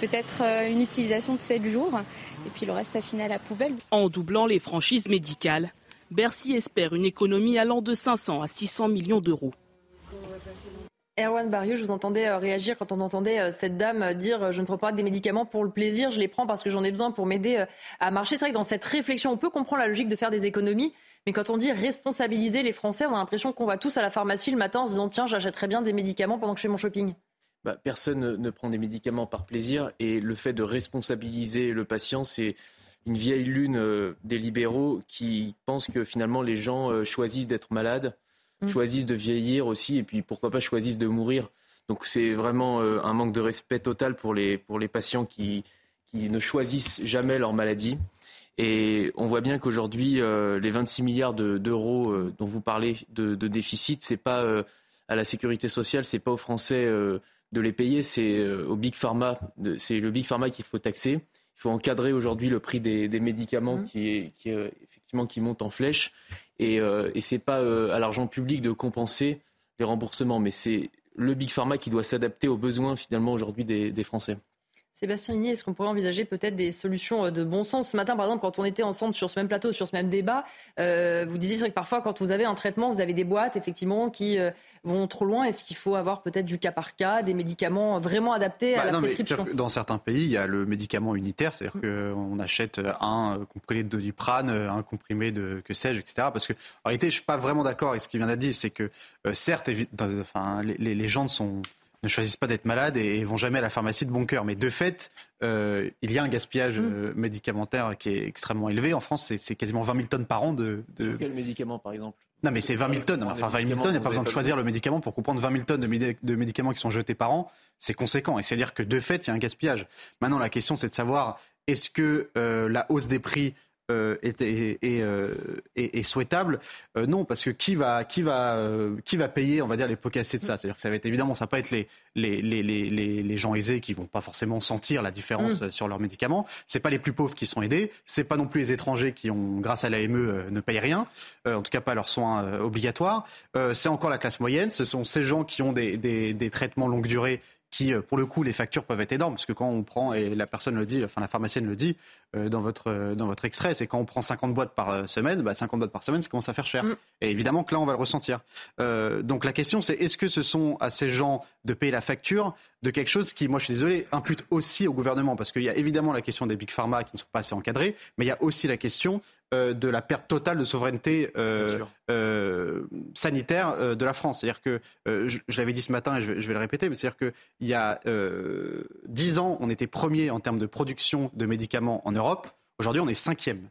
peut-être euh, une utilisation de 7 jours. Et puis le reste, ça finit à la poubelle. En doublant les franchises médicales, Bercy espère une économie allant de 500 à 600 millions d'euros. Erwan Barrieux, je vous entendais euh, réagir quand on entendait euh, cette dame euh, dire je ne prends pas des médicaments pour le plaisir, je les prends parce que j'en ai besoin pour m'aider à marcher. C'est vrai que dans cette réflexion, on peut comprendre la logique de faire des économies, mais quand on dit responsabiliser les Français, on a l'impression qu'on va tous à la pharmacie le matin en se disant tiens, j'achèterai bien des médicaments pendant que je fais mon shopping. Bah, personne ne prend des médicaments par plaisir et le fait de responsabiliser le patient, c'est une vieille lune des libéraux qui pensent que finalement les gens choisissent d'être malades Mm. choisissent de vieillir aussi, et puis pourquoi pas choisissent de mourir. Donc c'est vraiment euh, un manque de respect total pour les, pour les patients qui, qui ne choisissent jamais leur maladie. Et on voit bien qu'aujourd'hui, euh, les 26 milliards d'euros euh, dont vous parlez de, de déficit, c'est pas à la sécurité sociale, c'est pas aux Français de les payer, c'est au big pharma, c'est le big pharma qu'il faut taxer. Il faut encadrer aujourd'hui le prix des, des médicaments mm. qui, qui, effectivement, qui montent en flèche. Et, euh, ce n'est pas euh, à l'argent public de compenser les remboursements, mais c'est le Big Pharma qui doit s'adapter aux besoins finalement aujourd'hui des Français. Sébastien Igné, est-ce qu'on pourrait envisager peut-être des solutions euh, de bon sens Ce matin, par exemple, quand on était ensemble sur ce même plateau, sur ce même débat, euh, vous disiez que parfois, quand vous avez un traitement, vous avez des boîtes, effectivement, qui euh, vont trop loin. Est-ce qu'il faut avoir peut-être du cas par cas, des médicaments vraiment adaptés à bah la prescription Dans certains pays, il y a le médicament unitaire, c'est-à-dire mm. qu'on achète un comprimé de doliprane, un comprimé de que sais-je, etc. Parce que, en réalité, je suis pas vraiment d'accord avec ce qu'il vient d'être dit. C'est que, certes, enfin, les, les gens sont ne choisissent pas d'être malades et, vont jamais à la pharmacie de bon cœur. Mais de fait, euh, il y a un gaspillage mm. euh, médicamentaire qui est extrêmement élevé. En France, c'est quasiment 20 000 tonnes par an de. de... quel médicament, par exemple? Non, mais c'est 20 000 tonnes. Enfin, 20 000 tonnes, il n'y a pas besoin de choisir le médicament pour comprendre 20 000 tonnes de, médicaments qui sont jetés par an. C'est conséquent. Et c'est-à-dire que de fait, il y a un gaspillage. Maintenant, la question, c'est de savoir est-ce que euh, la hausse des prix euh, euh, est, souhaitable euh, Non, parce que qui va, qui, va, qui va payer, on va dire, les pots cassés de ça? C'est-à-dire que ça va être évidemment, ça va pas être les, les, les, les, gens aisés qui vont pas forcément sentir la différence mm. sur leurs médicaments. C'est pas les plus pauvres qui sont aidés. C'est pas non plus les étrangers qui ont, grâce à l'AME, ne payent rien. en tout cas, pas leurs soins obligatoires. c'est encore la classe moyenne. Ce sont ces gens qui ont des, des, des traitements longue durée qui, euh, pour le coup, les factures peuvent être énormes, parce que quand on prend, et la personne le dit, enfin la pharmacienne le dit euh, dans, votre, euh, dans votre extrait, c'est quand on prend 50 boîtes par semaine, bah 50 boîtes par semaine, ça commence à faire cher. Mm. Et évidemment que là, on va le ressentir. donc la question, c'est est-ce que ce sont à ces gens de payer la facture de quelque chose qui, moi je suis désolé, impute aussi au gouvernement, parce qu'il y a évidemment la question des big pharma qui ne sont pas assez encadrés, mais il y a aussi la question euh, de la perte totale de souveraineté euh, euh, sanitaire de la France. C'est-à-dire que, je, l'avais dit ce matin et je vais, le répéter, mais c'est-à-dire qu'il y a dix ans, on était premier en termes de production de médicaments en Europe. Aujourd'hui, on est cinquième.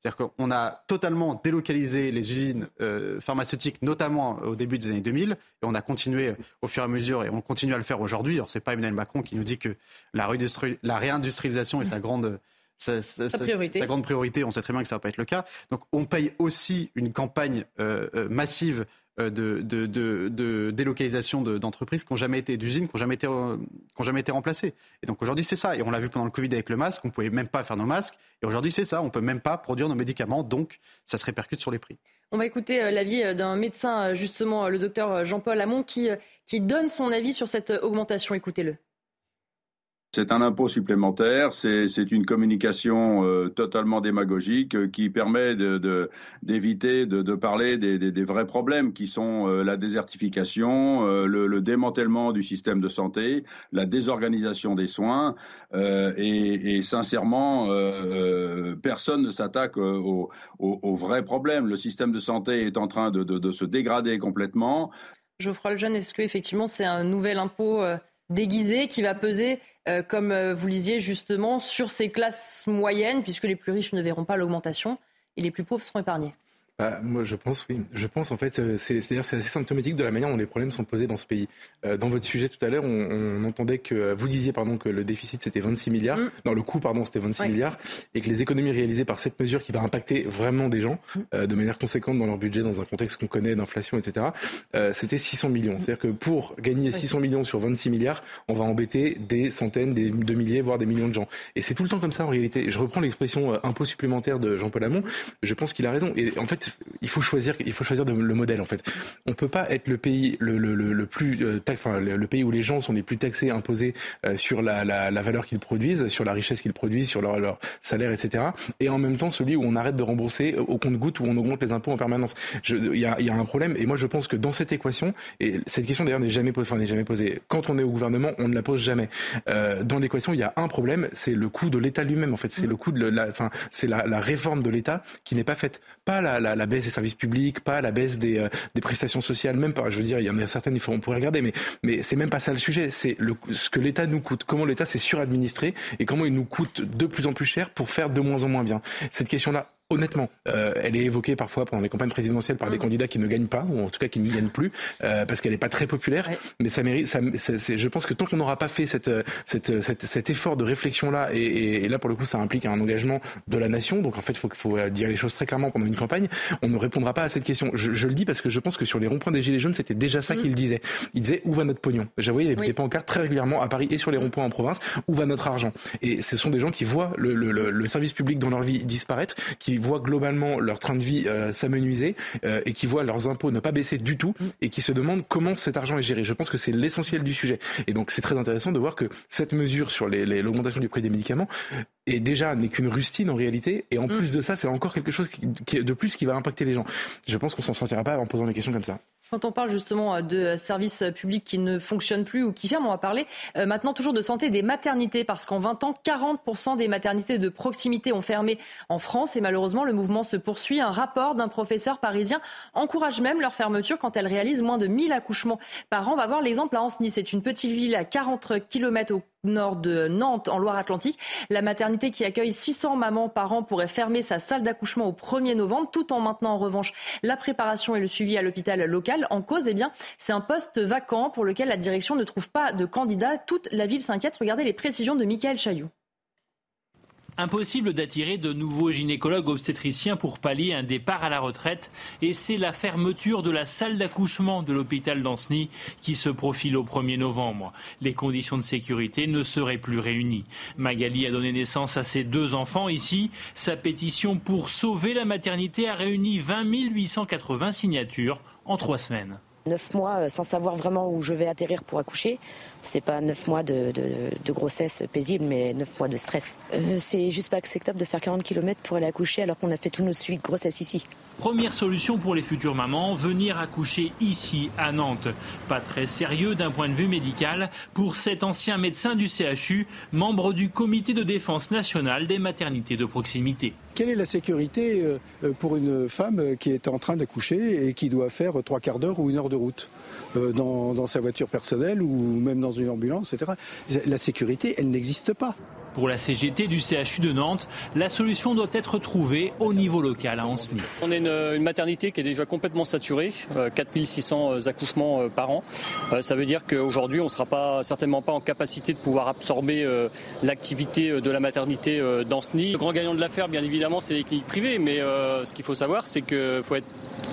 C'est-à-dire qu'on a totalement délocalisé les usines pharmaceutiques, notamment au début des années 2000, et on a continué au fur et à mesure, et on continue à le faire aujourd'hui. Alors, c'est pas Emmanuel Macron qui nous dit que la, la réindustrialisation est sa grande sa, grande priorité. On sait très bien que ça va pas être le cas. Donc on paye aussi une campagne euh, euh, massive euh, de, délocalisation d'entreprises qui n'ont jamais été d'usines, qui n'ont jamais, été, jamais été remplacées. Et donc aujourd'hui c'est ça. Et on l'a vu pendant le Covid avec le masque, on ne pouvait même pas faire nos masques. Et aujourd'hui c'est ça, on ne peut même pas produire nos médicaments, donc ça se répercute sur les prix. On va écouter l'avis d'un médecin, justement, le docteur Jean-Paul Hamon, qui, qui donne son avis sur cette augmentation. Écoutez-le. C'est un impôt supplémentaire, c'est une communication euh, totalement démagogique euh, qui permet d'éviter de, parler des, vrais problèmes qui sont euh, la désertification, le, le, démantèlement du système de santé, la désorganisation des soins et, sincèrement, personne ne s'attaque aux au, au vrais problèmes. Le système de santé est en train de se dégrader complètement. Geoffroy Lejeune, est-ce que effectivement c'est un nouvel impôt déguisé qui va peser euh, comme euh, vous lisiez justement, sur ces classes moyennes, puisque les plus riches ne verront pas l'augmentation et les plus pauvres seront épargnés. Bah, moi, je pense, oui. Je pense, en fait, euh, c'est, c'est-à-dire c'est assez symptomatique de la manière dont les problèmes sont posés dans ce pays. Euh, dans votre sujet tout à l'heure, on, on, entendait que vous disiez, pardon, que le déficit c'était 26 milliards. Mm. Non, le coût, pardon, c'était 26 milliards, et que les économies réalisées par cette mesure qui va impacter vraiment des gens mm. euh, de manière conséquente dans leur budget, dans un contexte qu'on connaît d'inflation, etc. Euh, c'était 600 millions. C'est-à-dire que pour gagner 600 millions sur 26 milliards, on va embêter des centaines, des de milliers, voire des millions de gens. Et c'est tout le temps comme ça en réalité. Je reprends l'expression euh, impôt supplémentaire de Jean-Paul Hamon. Je pense qu'il a raison. Et en fait, il faut choisir il faut choisir le modèle en fait. On peut pas être le pays le, le, le, plus euh, enfin le, pays où les gens sont les plus taxés, imposés euh, sur la, la, la valeur qu'ils produisent, sur la richesse qu'ils produisent, sur leur, leur, salaire, etc. Et en même temps celui où on arrête de rembourser au compte-goutte où on augmente les impôts en permanence. Il y a, y a, un problème et moi je pense que dans cette équation et cette question d'ailleurs n'est jamais posée, enfin, n'est jamais posée. Quand on est au gouvernement, on ne la pose jamais. Euh, dans l'équation, il y a un problème, c'est le coût de l'État lui-même. En fait, c'est mmh. le coût de la, enfin, c'est la, la réforme de l'État qui n'est pas faite, pas la, la, baisse des services publics pas la baisse des, euh, des prestations sociales, même pas. Je veux dire, il y en a certaines, il on pourrait regarder, mais mais c'est même pas ça le sujet. C'est ce que l'État nous coûte, comment l'État s'est suradministré et comment il nous coûte de plus en plus cher pour faire de moins en moins bien. Cette question-là, honnêtement, euh, elle est évoquée parfois pendant les campagnes présidentielles par des mmh. candidats qui ne gagnent pas, ou en tout cas qui ne gagnent plus, euh, parce qu'elle n'est pas très populaire. Mais ça mérite. Ça, je pense que tant qu'on n'aura pas fait cette, cette, cette, cet effort de réflexion là, et, et, et, là pour le coup, ça implique un engagement de la nation. Donc en fait, il faut, faut dire les choses très clairement pendant une campagne. On ne répondra pas à cette question. Je, je le dis parce que je pense que sur les ronds-points des gilets jaunes, c'était déjà ça mmh. qu'il disait. Il disait où va notre pognon? J'avoue, il y avait des pancartes très régulièrement à Paris et sur les ronds-points en province. Où va notre argent? Et ce sont des gens qui voient le, le, le, le service public dans leur vie disparaître, qui voient globalement leur train de vie euh, s'amenuiser euh, et qui voient leurs impôts ne pas baisser du tout mm. et qui se demandent comment cet argent est géré. Je pense que c'est l'essentiel du sujet. Et donc c'est très intéressant de voir que cette mesure sur l'augmentation du prix des médicaments est déjà n'est qu'une rustine en réalité et en mm. plus de ça c'est encore quelque chose qui, de plus qui va impacter les gens. Je pense qu'on s'en sortira pas en posant des questions comme ça. Quand on parle justement euh, de services publics qui ne fonctionnent plus ou qui ferment, on va parler euh, maintenant toujours de santé des maternités, parce qu'en 20 ans, 40% des maternités de proximité ont fermé en France et malheureusement le mouvement se poursuit. Un rapport d'un professeur parisien encourage même leur fermeture quand elles réalisent moins de 1000 accouchements par an. On va voir l'exemple à Ancenis, c'est une petite ville à 40 km au nord de Nantes, en Loire-Atlantique. La maternité qui accueille 600 mamans par an pourrait fermer sa salle d'accouchement au 1er novembre, tout en maintenant en revanche la préparation et le suivi à l'hôpital local. En cause, eh bien, c'est un poste vacant pour lequel la direction ne trouve pas de candidat. Toute la ville s'inquiète. Regardez les précisions de Michael Chailloux. Impossible d'attirer de nouveaux gynécologues obstétriciens pour pallier un départ à la retraite et c'est la fermeture de la salle d'accouchement de l'hôpital d'Anceny qui se profile au 1er novembre. Les conditions de sécurité ne seraient plus réunies. Magali a donné naissance à ses deux enfants ici. Sa pétition pour sauver la maternité a réuni 20 880 signatures en trois semaines. Neuf mois euh, sans savoir vraiment où je vais atterrir pour accoucher, c'est pas neuf mois de, grossesse paisible, mais neuf mois de stress. Euh, c'est juste pas acceptable de faire 40 km pour aller accoucher alors qu'on a fait tous nos suites de grossesse ici. Première solution pour les futures mamans, venir accoucher ici à Nantes. Pas très sérieux d'un point de vue médical pour cet ancien médecin du CHU, membre du comité de défense nationale des maternités de proximité. Quelle est la sécurité euh, pour une femme qui est en train d'accoucher et qui doit faire trois quarts d'heure ou une heure de route euh, dans, sa voiture personnelle ou même dans une ambulance, etc. La sécurité, elle n'existe pas. Pour la CGT du CHU de Nantes, la solution doit être trouvée au niveau local à Ancenis. On est une, maternité qui est déjà complètement saturée, 4600 euh, accouchements par an. Ça veut dire qu'aujourd'hui, on ne sera pas, certainement pas en capacité de pouvoir absorber l'activité de la maternité d'Ancenis. Le grand gagnant de l'affaire, bien évidemment, c'est les cliniques privées, mais ce qu'il faut savoir, c'est qu'il faut être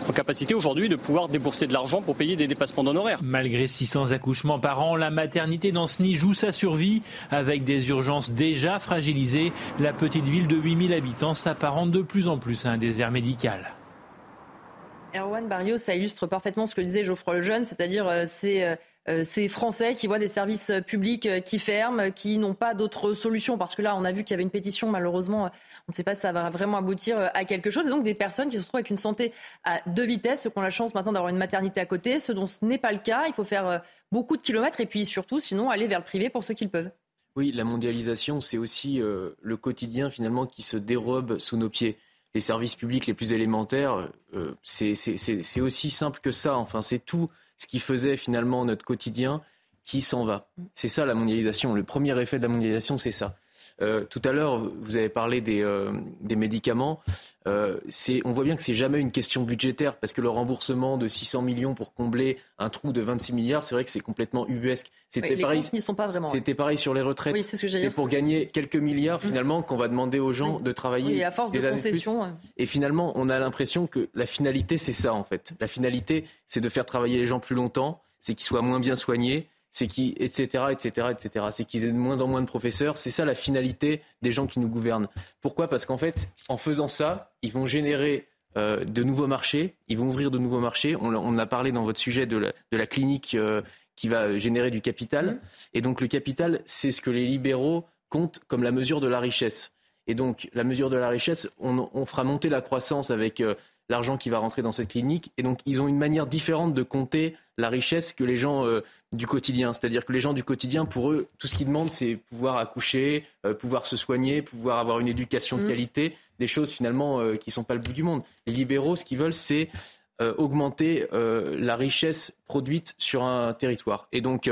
en capacité aujourd'hui de pouvoir débourser de l'argent pour payer des dépassements d'honoraires. Malgré 600 accouchements par an, la maternité d'Anceny joue sa survie avec des urgences déjà fragilisées. La petite ville de 8000 habitants s'apparente de plus en plus à un désert médical. Erwan Barrio, ça illustre parfaitement ce que disait Geoffroy Lejeune, c'est-à-dire euh, c'est euh, ces Français qui voient des services publics qui ferment, qui n'ont pas d'autre solution. Parce que là, on a vu qu'il y avait une pétition, malheureusement, on ne sait pas si ça va vraiment aboutir à quelque chose. Et donc des personnes qui se retrouvent avec une santé à deux vitesses, ceux qui ont la chance maintenant d'avoir une maternité à côté, ce dont ce n'est pas le cas. Il faut faire beaucoup de kilomètres et puis surtout, sinon, aller vers le privé pour ceux qui le peuvent. Oui, la mondialisation, c'est aussi le quotidien finalement qui se dérobe sous nos pieds les services publics les plus élémentaires, euh, c'est aussi simple que ça. Enfin, c'est tout ce qui faisait finalement notre quotidien qui s'en va. C'est ça la mondialisation. Le premier effet de la mondialisation, c'est ça. Euh, tout à l'heure, vous avez parlé des, euh, médicaments. Euh, on voit bien que c'est jamais une question budgétaire parce que le remboursement de 600 millions pour combler un trou de 26 milliards, c'est vrai que c'est complètement ubuesque. C'était pareil. sont pas vraiment. C'était pareil sur les retraites. Oui, c'est ce que pour gagner quelques milliards mmh. finalement qu'on va demander aux gens de travailler. Oui, à force de concessions. Et finalement, on a l'impression que la finalité, c'est ça en fait. La finalité, c'est de faire travailler les gens plus longtemps, c'est qu'ils soient moins bien soignés, c'est qui, etc., etc., etc. C'est qu'ils aient de moins en moins de professeurs. C'est ça la finalité des gens qui nous gouvernent. Pourquoi? Parce qu'en fait, en faisant ça, ils vont générer euh, de nouveaux marchés, ils vont ouvrir de nouveaux marchés. On, a parlé dans votre sujet de la, clinique euh, qui va générer du capital. Mmh. Et donc le capital, c'est ce que les libéraux comptent comme la mesure de la richesse. Et donc la mesure de la richesse, on, fera monter la croissance avec euh, l'argent qui va rentrer dans cette clinique. Et donc ils ont une manière différente de compter la richesse que les gens euh, du quotidien. C'est-à-dire que les gens du quotidien, pour eux, tout ce qu'ils demandent, c'est pouvoir accoucher, euh, pouvoir se soigner, pouvoir avoir une éducation de mm. qualité, des choses finalement euh, qui ne sont pas le bout du monde. Les libéraux, ce qu'ils veulent, c'est augmenter la richesse produite sur un territoire. Et donc,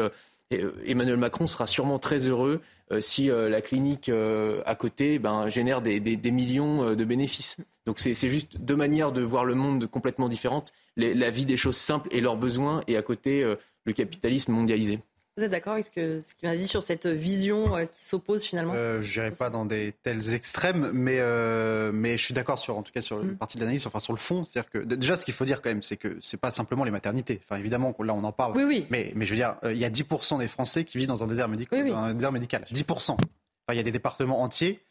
Emmanuel Macron sera sûrement très heureux si la clinique à côté ben, génère des, des millions de bénéfices. Donc c'est juste deux manières de voir le monde complètement différentes la vie des choses simples et leurs besoins, et à côté, euh, le capitalisme mondialisé. Vous êtes d'accord avec ce qu'il ce m'a dit sur cette vision euh, qui s'oppose finalement? Euh, Je n'irai pas dans des tels extrêmes, mais, euh, mais je suis d'accord sur, en tout cas sur une mm. partie de l'analyse, enfin sur le fond. C'est-à-dire que déjà, ce qu'il faut dire quand même, c'est que c'est pas simplement les maternités. Enfin, évidemment, là, on en parle. Oui, oui. Mais, mais je veux dire, il y a 10% des Français qui vivent dans un désert, médical. Un désert médical. 10%. il y a des départements entiers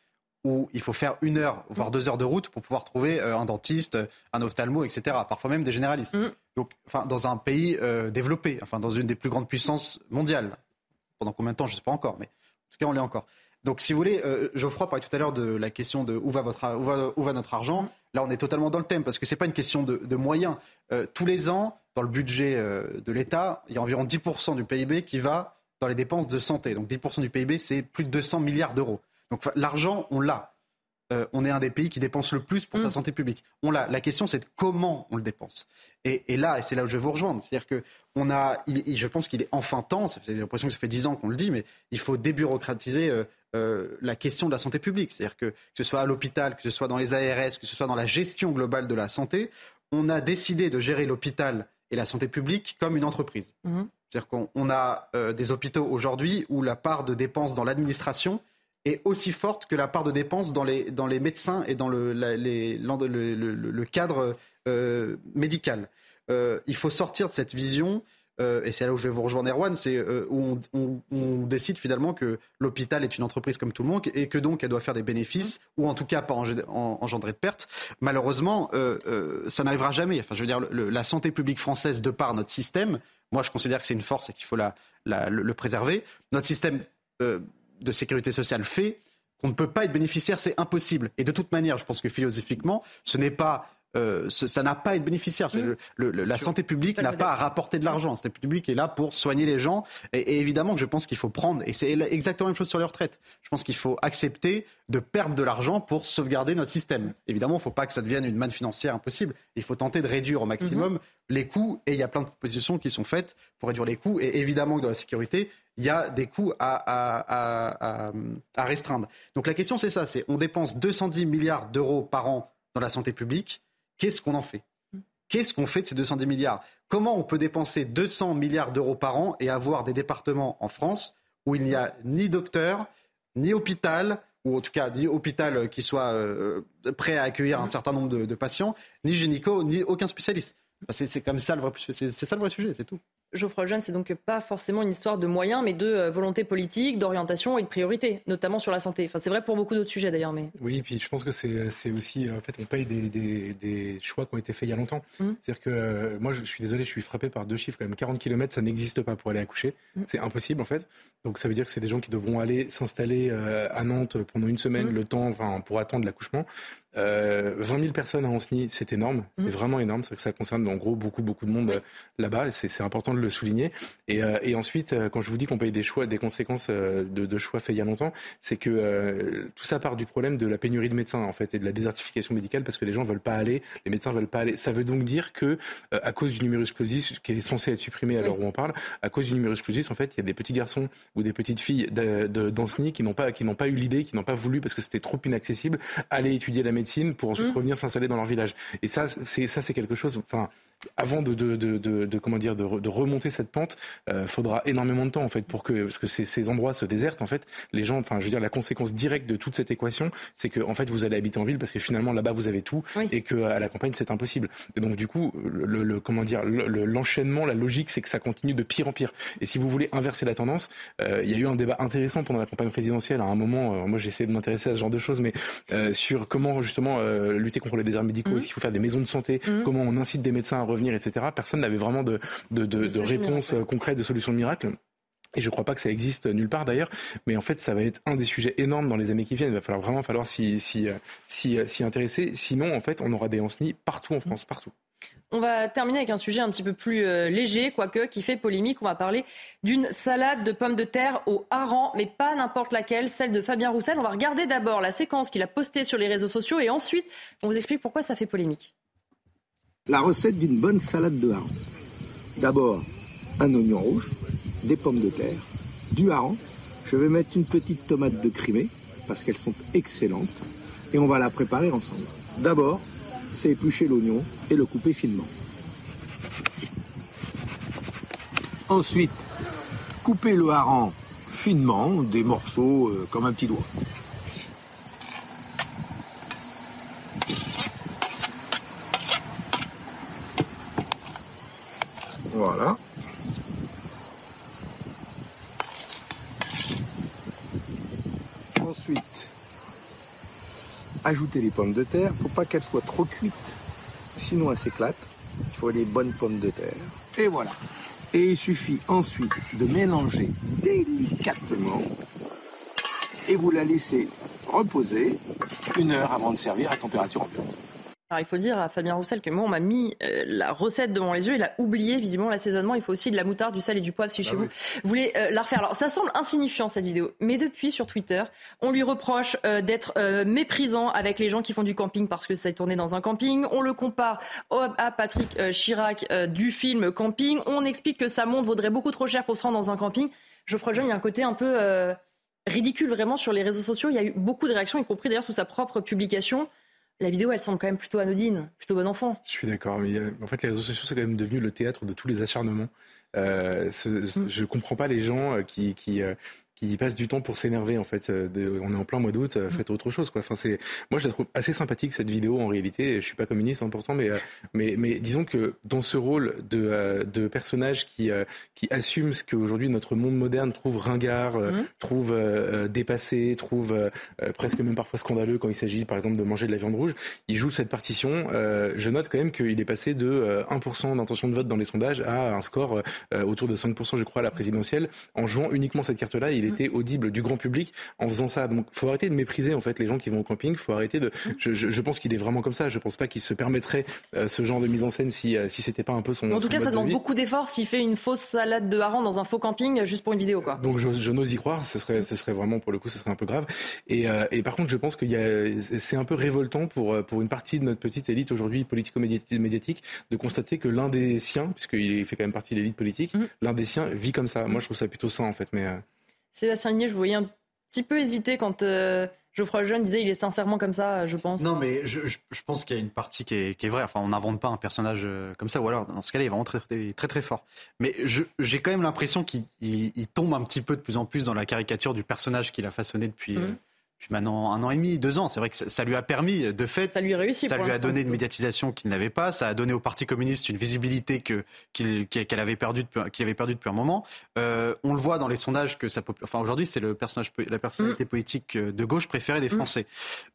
où il faut faire une heure, voire deux heures de route pour pouvoir trouver euh, un dentiste, un ophtalmo, etc. Parfois même des généralistes. Mm. Donc, enfin, dans un pays euh, développé, enfin, dans une des plus grandes puissances mondiales. Pendant combien de temps, je ne sais pas encore, mais en tout cas, on l'est encore. Donc, si vous voulez, euh, Geoffroy parlait tout à l'heure de la question de où va, votre, où va, notre argent. Là, on est totalement dans le thème parce que ce n'est pas une question de, de moyens. tous les ans, dans le budget de l'État, il y a environ 10% du PIB qui va dans les dépenses de santé. Donc, 10% du PIB, c'est plus de 200 milliards d'euros. Donc l'argent, on l'a. Euh, on est un des pays qui dépense le plus pour sa mm. santé publique. On l'a. La question, c'est de comment on le dépense. Et, là, et c'est là où je vais vous rejoindre, c'est-à-dire que on a, je pense qu'il est enfin temps. J'ai l'impression que ça fait dix ans qu'on le dit, mais il faut débureaucratiser euh, euh, la question de la santé publique. C'est-à-dire que que ce soit à l'hôpital, que ce soit dans les ARS, que ce soit dans la gestion globale de la santé, on a décidé de gérer l'hôpital et la santé publique comme une entreprise. Mm. C'est-à-dire qu'on a des hôpitaux aujourd'hui où la part de dépenses dans l'administration est aussi forte que la part de dépenses dans les, dans les médecins et dans le, les, le, cadre euh, médical. Euh, il faut sortir de cette vision, euh, et c'est là où je vais vous rejoindre Erwan, c'est où on, décide finalement que l'hôpital est une entreprise comme tout le monde et que donc elle doit faire des bénéfices, ou en tout cas pas engendrer de pertes. Malheureusement, ça n'arrivera jamais. Enfin, je veux dire, la santé publique française, de par notre système, moi je considère que c'est une force et qu'il faut la, le, préserver. Notre système de sécurité sociale fait qu'on ne peut pas être bénéficiaire, c'est impossible. Et de toute manière, je pense que philosophiquement, ce n'est pas euh, ça n'a pas à être bénéficiaire. Mmh. la santé publique n'a pas à rapporter de l'argent. La santé publique est là pour soigner les gens. Et, évidemment que je pense qu'il faut prendre, et c'est exactement la même chose sur les retraites. Je pense qu'il faut accepter de perdre de l'argent pour sauvegarder notre système. Évidemment, il ne faut pas que ça devienne une manne financière impossible. Il faut tenter de réduire au maximum mmh. les coûts. Et il y a plein de propositions qui sont faites pour réduire les coûts. Et évidemment que dans la sécurité, il y a des coûts à, à restreindre. Donc la question, c'est ça. C'est on dépense 210 milliards d'euros par an dans la santé publique Qu'est-ce qu'on en fait? Qu'est-ce qu'on fait de ces 210 milliards? Comment on peut dépenser 200 milliards d'euros par an et avoir des départements en France où il n'y a ni docteur, ni hôpital, ou en tout cas ni hôpital qui soit euh, prêt à accueillir un certain nombre de, patients, ni gynéco, ni aucun spécialiste? C'est comme ça c'est ça le vrai sujet, c'est tout. Geoffroy Jeune, c'est donc pas forcément une histoire de moyens, mais de euh, volonté politique, d'orientation et de priorité, notamment sur la santé. Enfin, c'est vrai pour beaucoup d'autres sujets d'ailleurs. Mais... Oui, et puis je pense que c'est aussi, en fait, on paye des, des, des, choix qui ont été faits il y a longtemps. Mmh. C'est-à-dire que euh, moi, je, suis désolé, je suis frappé par deux chiffres quand même. 40 km, ça n'existe pas pour aller accoucher. Mmh. C'est impossible en fait. Donc ça veut dire que c'est des gens qui devront aller s'installer euh, à Nantes pendant une semaine, mmh. le temps, enfin, pour attendre l'accouchement. Euh, 20 000 personnes à Anceny, c'est énorme, c'est mmh. vraiment énorme. C'est que ça concerne en gros beaucoup beaucoup de monde euh, là-bas. C'est important de le souligner. Et, euh, et ensuite, euh, quand je vous dis qu'on paye des choix, des conséquences de, de, choix faits il y a longtemps, c'est que tout ça part du problème de la pénurie de médecins en fait et de la désertification médicale parce que les gens veulent pas aller, les médecins veulent pas aller. Ça veut donc dire que à cause du numerus clausus qui est censé être supprimé à l'heure où on parle, à cause du numerus clausus, en fait, il y a des petits garçons ou des petites filles d'Anceny qui n'ont pas qui n'ont pas eu l'idée, qui n'ont pas voulu parce que c'était trop inaccessible aller étudier la médecine pour ensuite mmh. revenir s'installer dans leur village. Et ça, c'est ça, c'est quelque chose. Enfin, avant de, de, de, de, comment dire de, remonter cette pente, euh, faudra énormément de temps en fait pour que parce que ces, ces endroits se désertent en fait. Les gens, enfin je veux dire la conséquence directe de toute cette équation, c'est que en fait vous allez habiter en ville parce que finalement là-bas vous avez tout et que à la campagne c'est impossible. Et donc du coup le, le comment dire l'enchaînement, la logique c'est que ça continue de pire en pire. Et si vous voulez inverser la tendance, euh, il y a eu un débat intéressant pendant la campagne présidentielle à un moment. Euh, moi j'ai essayé de m'intéresser à ce genre de choses, mais euh, sur comment justement lutter contre les déserts médicaux, mmh. s'il faut faire des maisons de santé, mmh. comment on incite des médecins à revenir, etc. Personne n'avait vraiment de, de, de, de réponse concrète, de solution de miracle. Et je ne crois pas que ça existe nulle part d'ailleurs, mais en fait, ça va être un des sujets énormes dans les années qui viennent. Il va falloir vraiment falloir s'y si, si, si, intéresser. Sinon, en fait, on aura des Anceny partout en France, partout. On va terminer avec un sujet un petit peu plus euh, léger, quoique, qui fait polémique. On va parler d'une salade de pommes de terre au hareng, mais pas n'importe laquelle, celle de Fabien Roussel. On va regarder d'abord la séquence qu'il a postée sur les réseaux sociaux et ensuite, on vous explique pourquoi ça fait polémique. La recette d'une bonne salade de hareng. D'abord, un oignon rouge, des pommes de terre, du hareng. Je vais mettre une petite tomate de Crimée parce qu'elles sont excellentes et on va la préparer ensemble. D'abord, c'est éplucher l'oignon et le couper finement. Ensuite, couper le hareng finement, des morceaux euh, comme un petit doigt. Voilà. Ensuite, ajouter les pommes de terre. Il ne faut pas qu'elles soient trop cuites, sinon elles s'éclatent. Il faut les bonnes pommes de terre. Et voilà. Et il suffit ensuite de mélanger délicatement et vous la laissez reposer une heure avant de servir à température ambiante. Alors, il faut dire à Fabien Roussel que moi, on m'a mis euh, la recette devant les yeux. Il a oublié visiblement l'assaisonnement. Il faut aussi de la moutarde, du sel et du poivre si bah chez vous voulez euh, la refaire. Alors, ça semble insignifiant cette vidéo, mais depuis sur Twitter, on lui reproche euh, d'être méprisant avec les gens qui font du camping parce que ça est tourné dans un camping. On le compare à Patrick Chirac du film Camping. On explique que sa montre vaudrait beaucoup trop cher pour se rendre dans un camping. Geoffroy Jeune, il y a un côté un peu ridicule vraiment sur les réseaux sociaux. Il y a eu beaucoup de réactions, y compris d'ailleurs sous sa propre publication la vidéo, elle semble quand même plutôt anodine, plutôt bon enfant. Je suis d'accord, mais euh, en fait, les réseaux sociaux, c'est quand même devenu le théâtre de tous les acharnements. Euh, mm. Je ne comprends pas les gens euh, qui, qui, qui passe du temps pour s'énerver en fait. Euh, on est en plein mois d'août, euh, faites autre chose quoi. Enfin c'est, moi je la trouve assez sympathique cette vidéo en réalité. Je suis pas communiste important, mais euh, mais mais disons que dans ce rôle de de personnage qui qui assume ce qu'aujourd'hui notre monde moderne trouve ringard, mmh. trouve dépassé, trouve presque même parfois scandaleux quand il s'agit par exemple de manger de la viande rouge, il joue cette partition. je note quand même qu'il est passé de 1% d'intention de vote dans les sondages à un score autour de 5% je crois à la présidentielle en jouant uniquement cette carte-là. Il audible du grand public en faisant ça. Donc, faut arrêter de mépriser en fait les gens qui vont au camping. Faut arrêter de. Je, je, pense qu'il est vraiment comme ça. Je pense pas qu'il se permettrait euh, ce genre de mise en scène si euh, si c'était pas un peu son. En tout cas, ça demande beaucoup d'efforts s'il fait une fausse salade de hareng dans un faux camping juste pour une vidéo, quoi. Donc, je, je n'ose y croire. Ce serait ce serait vraiment pour le coup, ce serait un peu grave. Et, euh, et par contre, je pense qu'il y a c'est un peu révoltant pour pour une partie de notre petite élite aujourd'hui politico-médiatique de constater que l'un des siens, puisqu'il fait quand même partie de l'élite politique, mmh. l'un des siens vit comme ça. Moi, je trouve ça plutôt sain en fait, mais. Sébastien Ligné, je vous voyais un petit peu hésiter quand euh, Geoffroy Jeune disait il est sincèrement comme ça, je pense. Non, mais je, pense qu'il y a une partie qui est, vraie. Enfin, on n'invente pas un personnage euh, comme ça, ou alors dans ce cas-là, il est vraiment très, très, très, fort. Mais j'ai quand même l'impression qu'il tombe un petit peu de plus en plus dans la caricature du personnage qu'il a façonné depuis. Mmh. Euh, maintenant un an et demi, deux ans. C'est vrai que ça, lui a permis, de fait, ça lui, réussit ça lui a donné une médiatisation qu'il n'avait pas, ça a donné au Parti communiste une visibilité que qu'elle avait perdue depuis, qu'il avait perdu depuis un moment. Euh, on le voit dans les sondages que ça, enfin aujourd'hui c'est le personnage, la personnalité mm. politique de gauche préférée des mm. Français.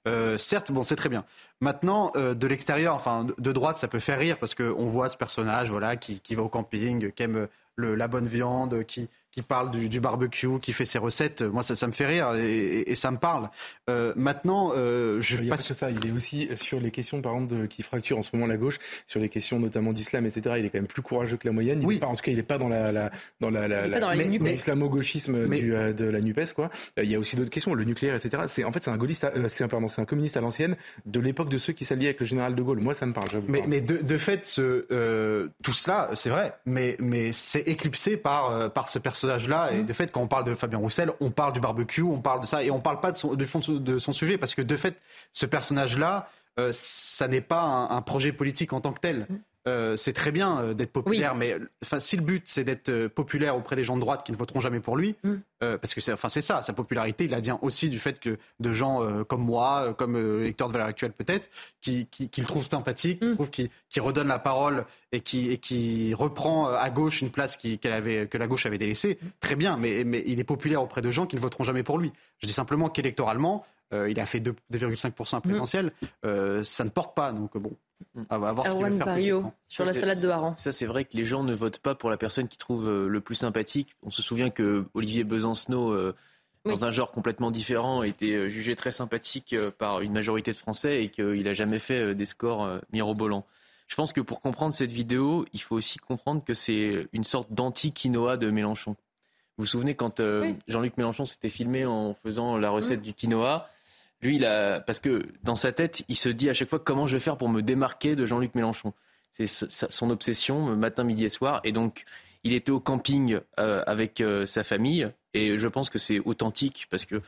Euh, certes, bon c'est très bien. Maintenant, euh, de l'extérieur, enfin de droite, ça peut faire rire parce qu'on voit ce personnage, voilà, qui, qui va au camping, qui aime le, la bonne viande, qui qui parle du, barbecue, qui fait ses recettes. Moi, ça, ça me fait rire et, ça me parle. Euh, maintenant, euh, je il n'y a pas que ça. Il est aussi sur les questions, par exemple, de, qui fracture en ce moment la gauche, sur les questions notamment d'islam, etc. Il est quand même plus courageux que la moyenne. Il oui. pas, en tout cas, il n'est pas dans la, la dans la, l'islamo-gauchisme euh, de la Nupes, quoi. Il y a aussi d'autres questions, le nucléaire, etc. C'est en fait c'est un gaulliste, c'est un pardon, c'est un communiste à l'ancienne de l'époque de ceux qui s'alliaient avec le général de Gaulle. Moi, ça me parle. Mais, mais de, de, fait, ce, tout cela, c'est vrai, mais mais c'est éclipsé par par ce personnage-là et de fait quand on parle de Fabien Roussel, on parle du barbecue, on parle de ça, et on parle pas de son, du fond de son sujet, parce que de fait, ce personnage-là, euh, ça n'est pas un, projet politique en tant que tel. Euh, c'est très bien euh, d'être populaire, mais enfin, si le but c'est d'être euh, populaire auprès des gens de droite qui ne voteront jamais pour lui, mm. parce que c'est enfin, c'est ça, sa popularité, il la vient aussi du fait que de gens comme moi, comme lecteurs de Valeurs Actuelles peut-être, qui, qui, le trouvent sympathique, qui, mm. trouvent, qui, qui redonne la parole et qui, et qui reprend à gauche une place qu'elle avait, que la gauche avait délaissée, mm. très bien, mais, mais il est populaire auprès de gens qui ne voteront jamais pour lui. Je dis simplement qu'électoralement, il a fait 2,5% à présidentiel, ça ne porte pas, donc bon. Ah, va voir ce faire Barrio, sur la salade de hareng. Ça, c'est vrai que les gens ne votent pas pour la personne qui trouve euh, le plus sympathique. On se souvient que Olivier Besancenot, euh, dans un genre complètement différent, était euh, jugé très sympathique par une majorité de Français et qu'il n'a jamais fait des scores mirobolants. Je pense que pour comprendre cette vidéo, il faut aussi comprendre que c'est une sorte d'anti-quinoa de Mélenchon. Vous vous souvenez quand Jean-Luc Mélenchon s'était filmé en faisant la recette du quinoa? Lui, il a, parce que dans sa tête, il se dit à chaque fois comment je vais faire pour me démarquer de Jean-Luc Mélenchon? C'est son obsession, matin, midi et soir. Et donc, il était au camping euh, avec euh, sa famille. Et je pense que c'est authentique parce que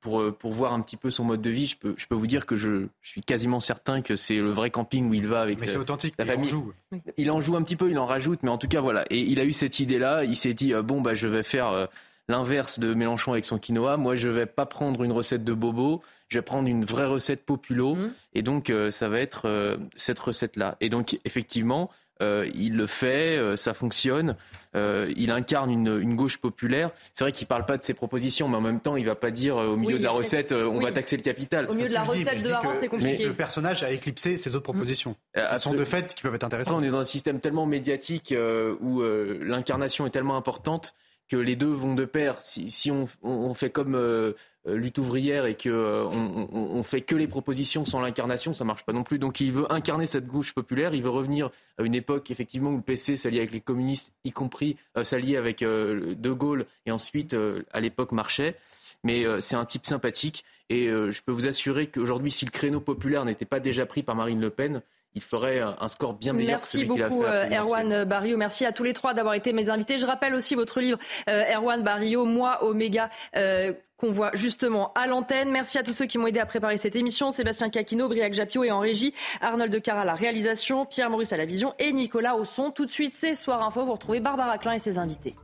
pour, euh, pour voir un petit peu son mode de vie, je peux, je peux vous dire que je, je suis quasiment certain que c'est le vrai camping où il va avec sa, authentique, sa famille. Il en, joue. il en joue un petit peu, il en rajoute, mais en tout cas voilà. Et il a eu cette idée-là. Il s'est dit bon bah je vais faire l'inverse de Mélenchon avec son quinoa. Moi, je vais pas prendre une recette de bobo, je vais prendre une vraie recette populo. Mmh. Et donc, euh, ça va être euh, cette recette-là. Et donc, effectivement, euh, il le fait, ça fonctionne. il incarne une, gauche populaire. C'est vrai qu'il parle pas de ses propositions, mais en même temps, il va pas dire au milieu de la recette, on va taxer le capital. Au milieu de la recette de Haran, c'est compliqué. le personnage a éclipsé ses autres propositions. Mmh. sont de fait qui peuvent être intéressantes. on est dans un système tellement médiatique où l'incarnation est tellement importante que les deux vont de pair. Si, on, fait comme euh, euh, lutte ouvrière et que euh, on, fait que les propositions sans l'incarnation, ça marche pas non plus. Donc il veut incarner cette gauche populaire. Il veut revenir à une époque effectivement où le PC s'alliait avec les communistes, y compris s'allier avec De Gaulle et ensuite à l'époque marchait. Mais c'est un type sympathique et je peux vous assurer qu'aujourd'hui, si le créneau populaire n'était pas déjà pris par Marine Le Pen, il ferait un score bien meilleur Merci beaucoup, euh, Erwan Barrio. Merci à tous les trois d'avoir été mes invités. Je rappelle aussi votre livre, euh, Erwan Barrio, Moi, Oméga. Euh, qu'on voit justement à l'antenne. Merci à tous ceux qui m'ont aidé à préparer cette émission. Sébastien Caquino, Briac Japio et en régie, Arnold de Cara à la réalisation, Pierre Maurice à la vision et Nicolas au son. Tout de suite, c'est Soir Info. Vous retrouvez Barbara Klein et ses invités.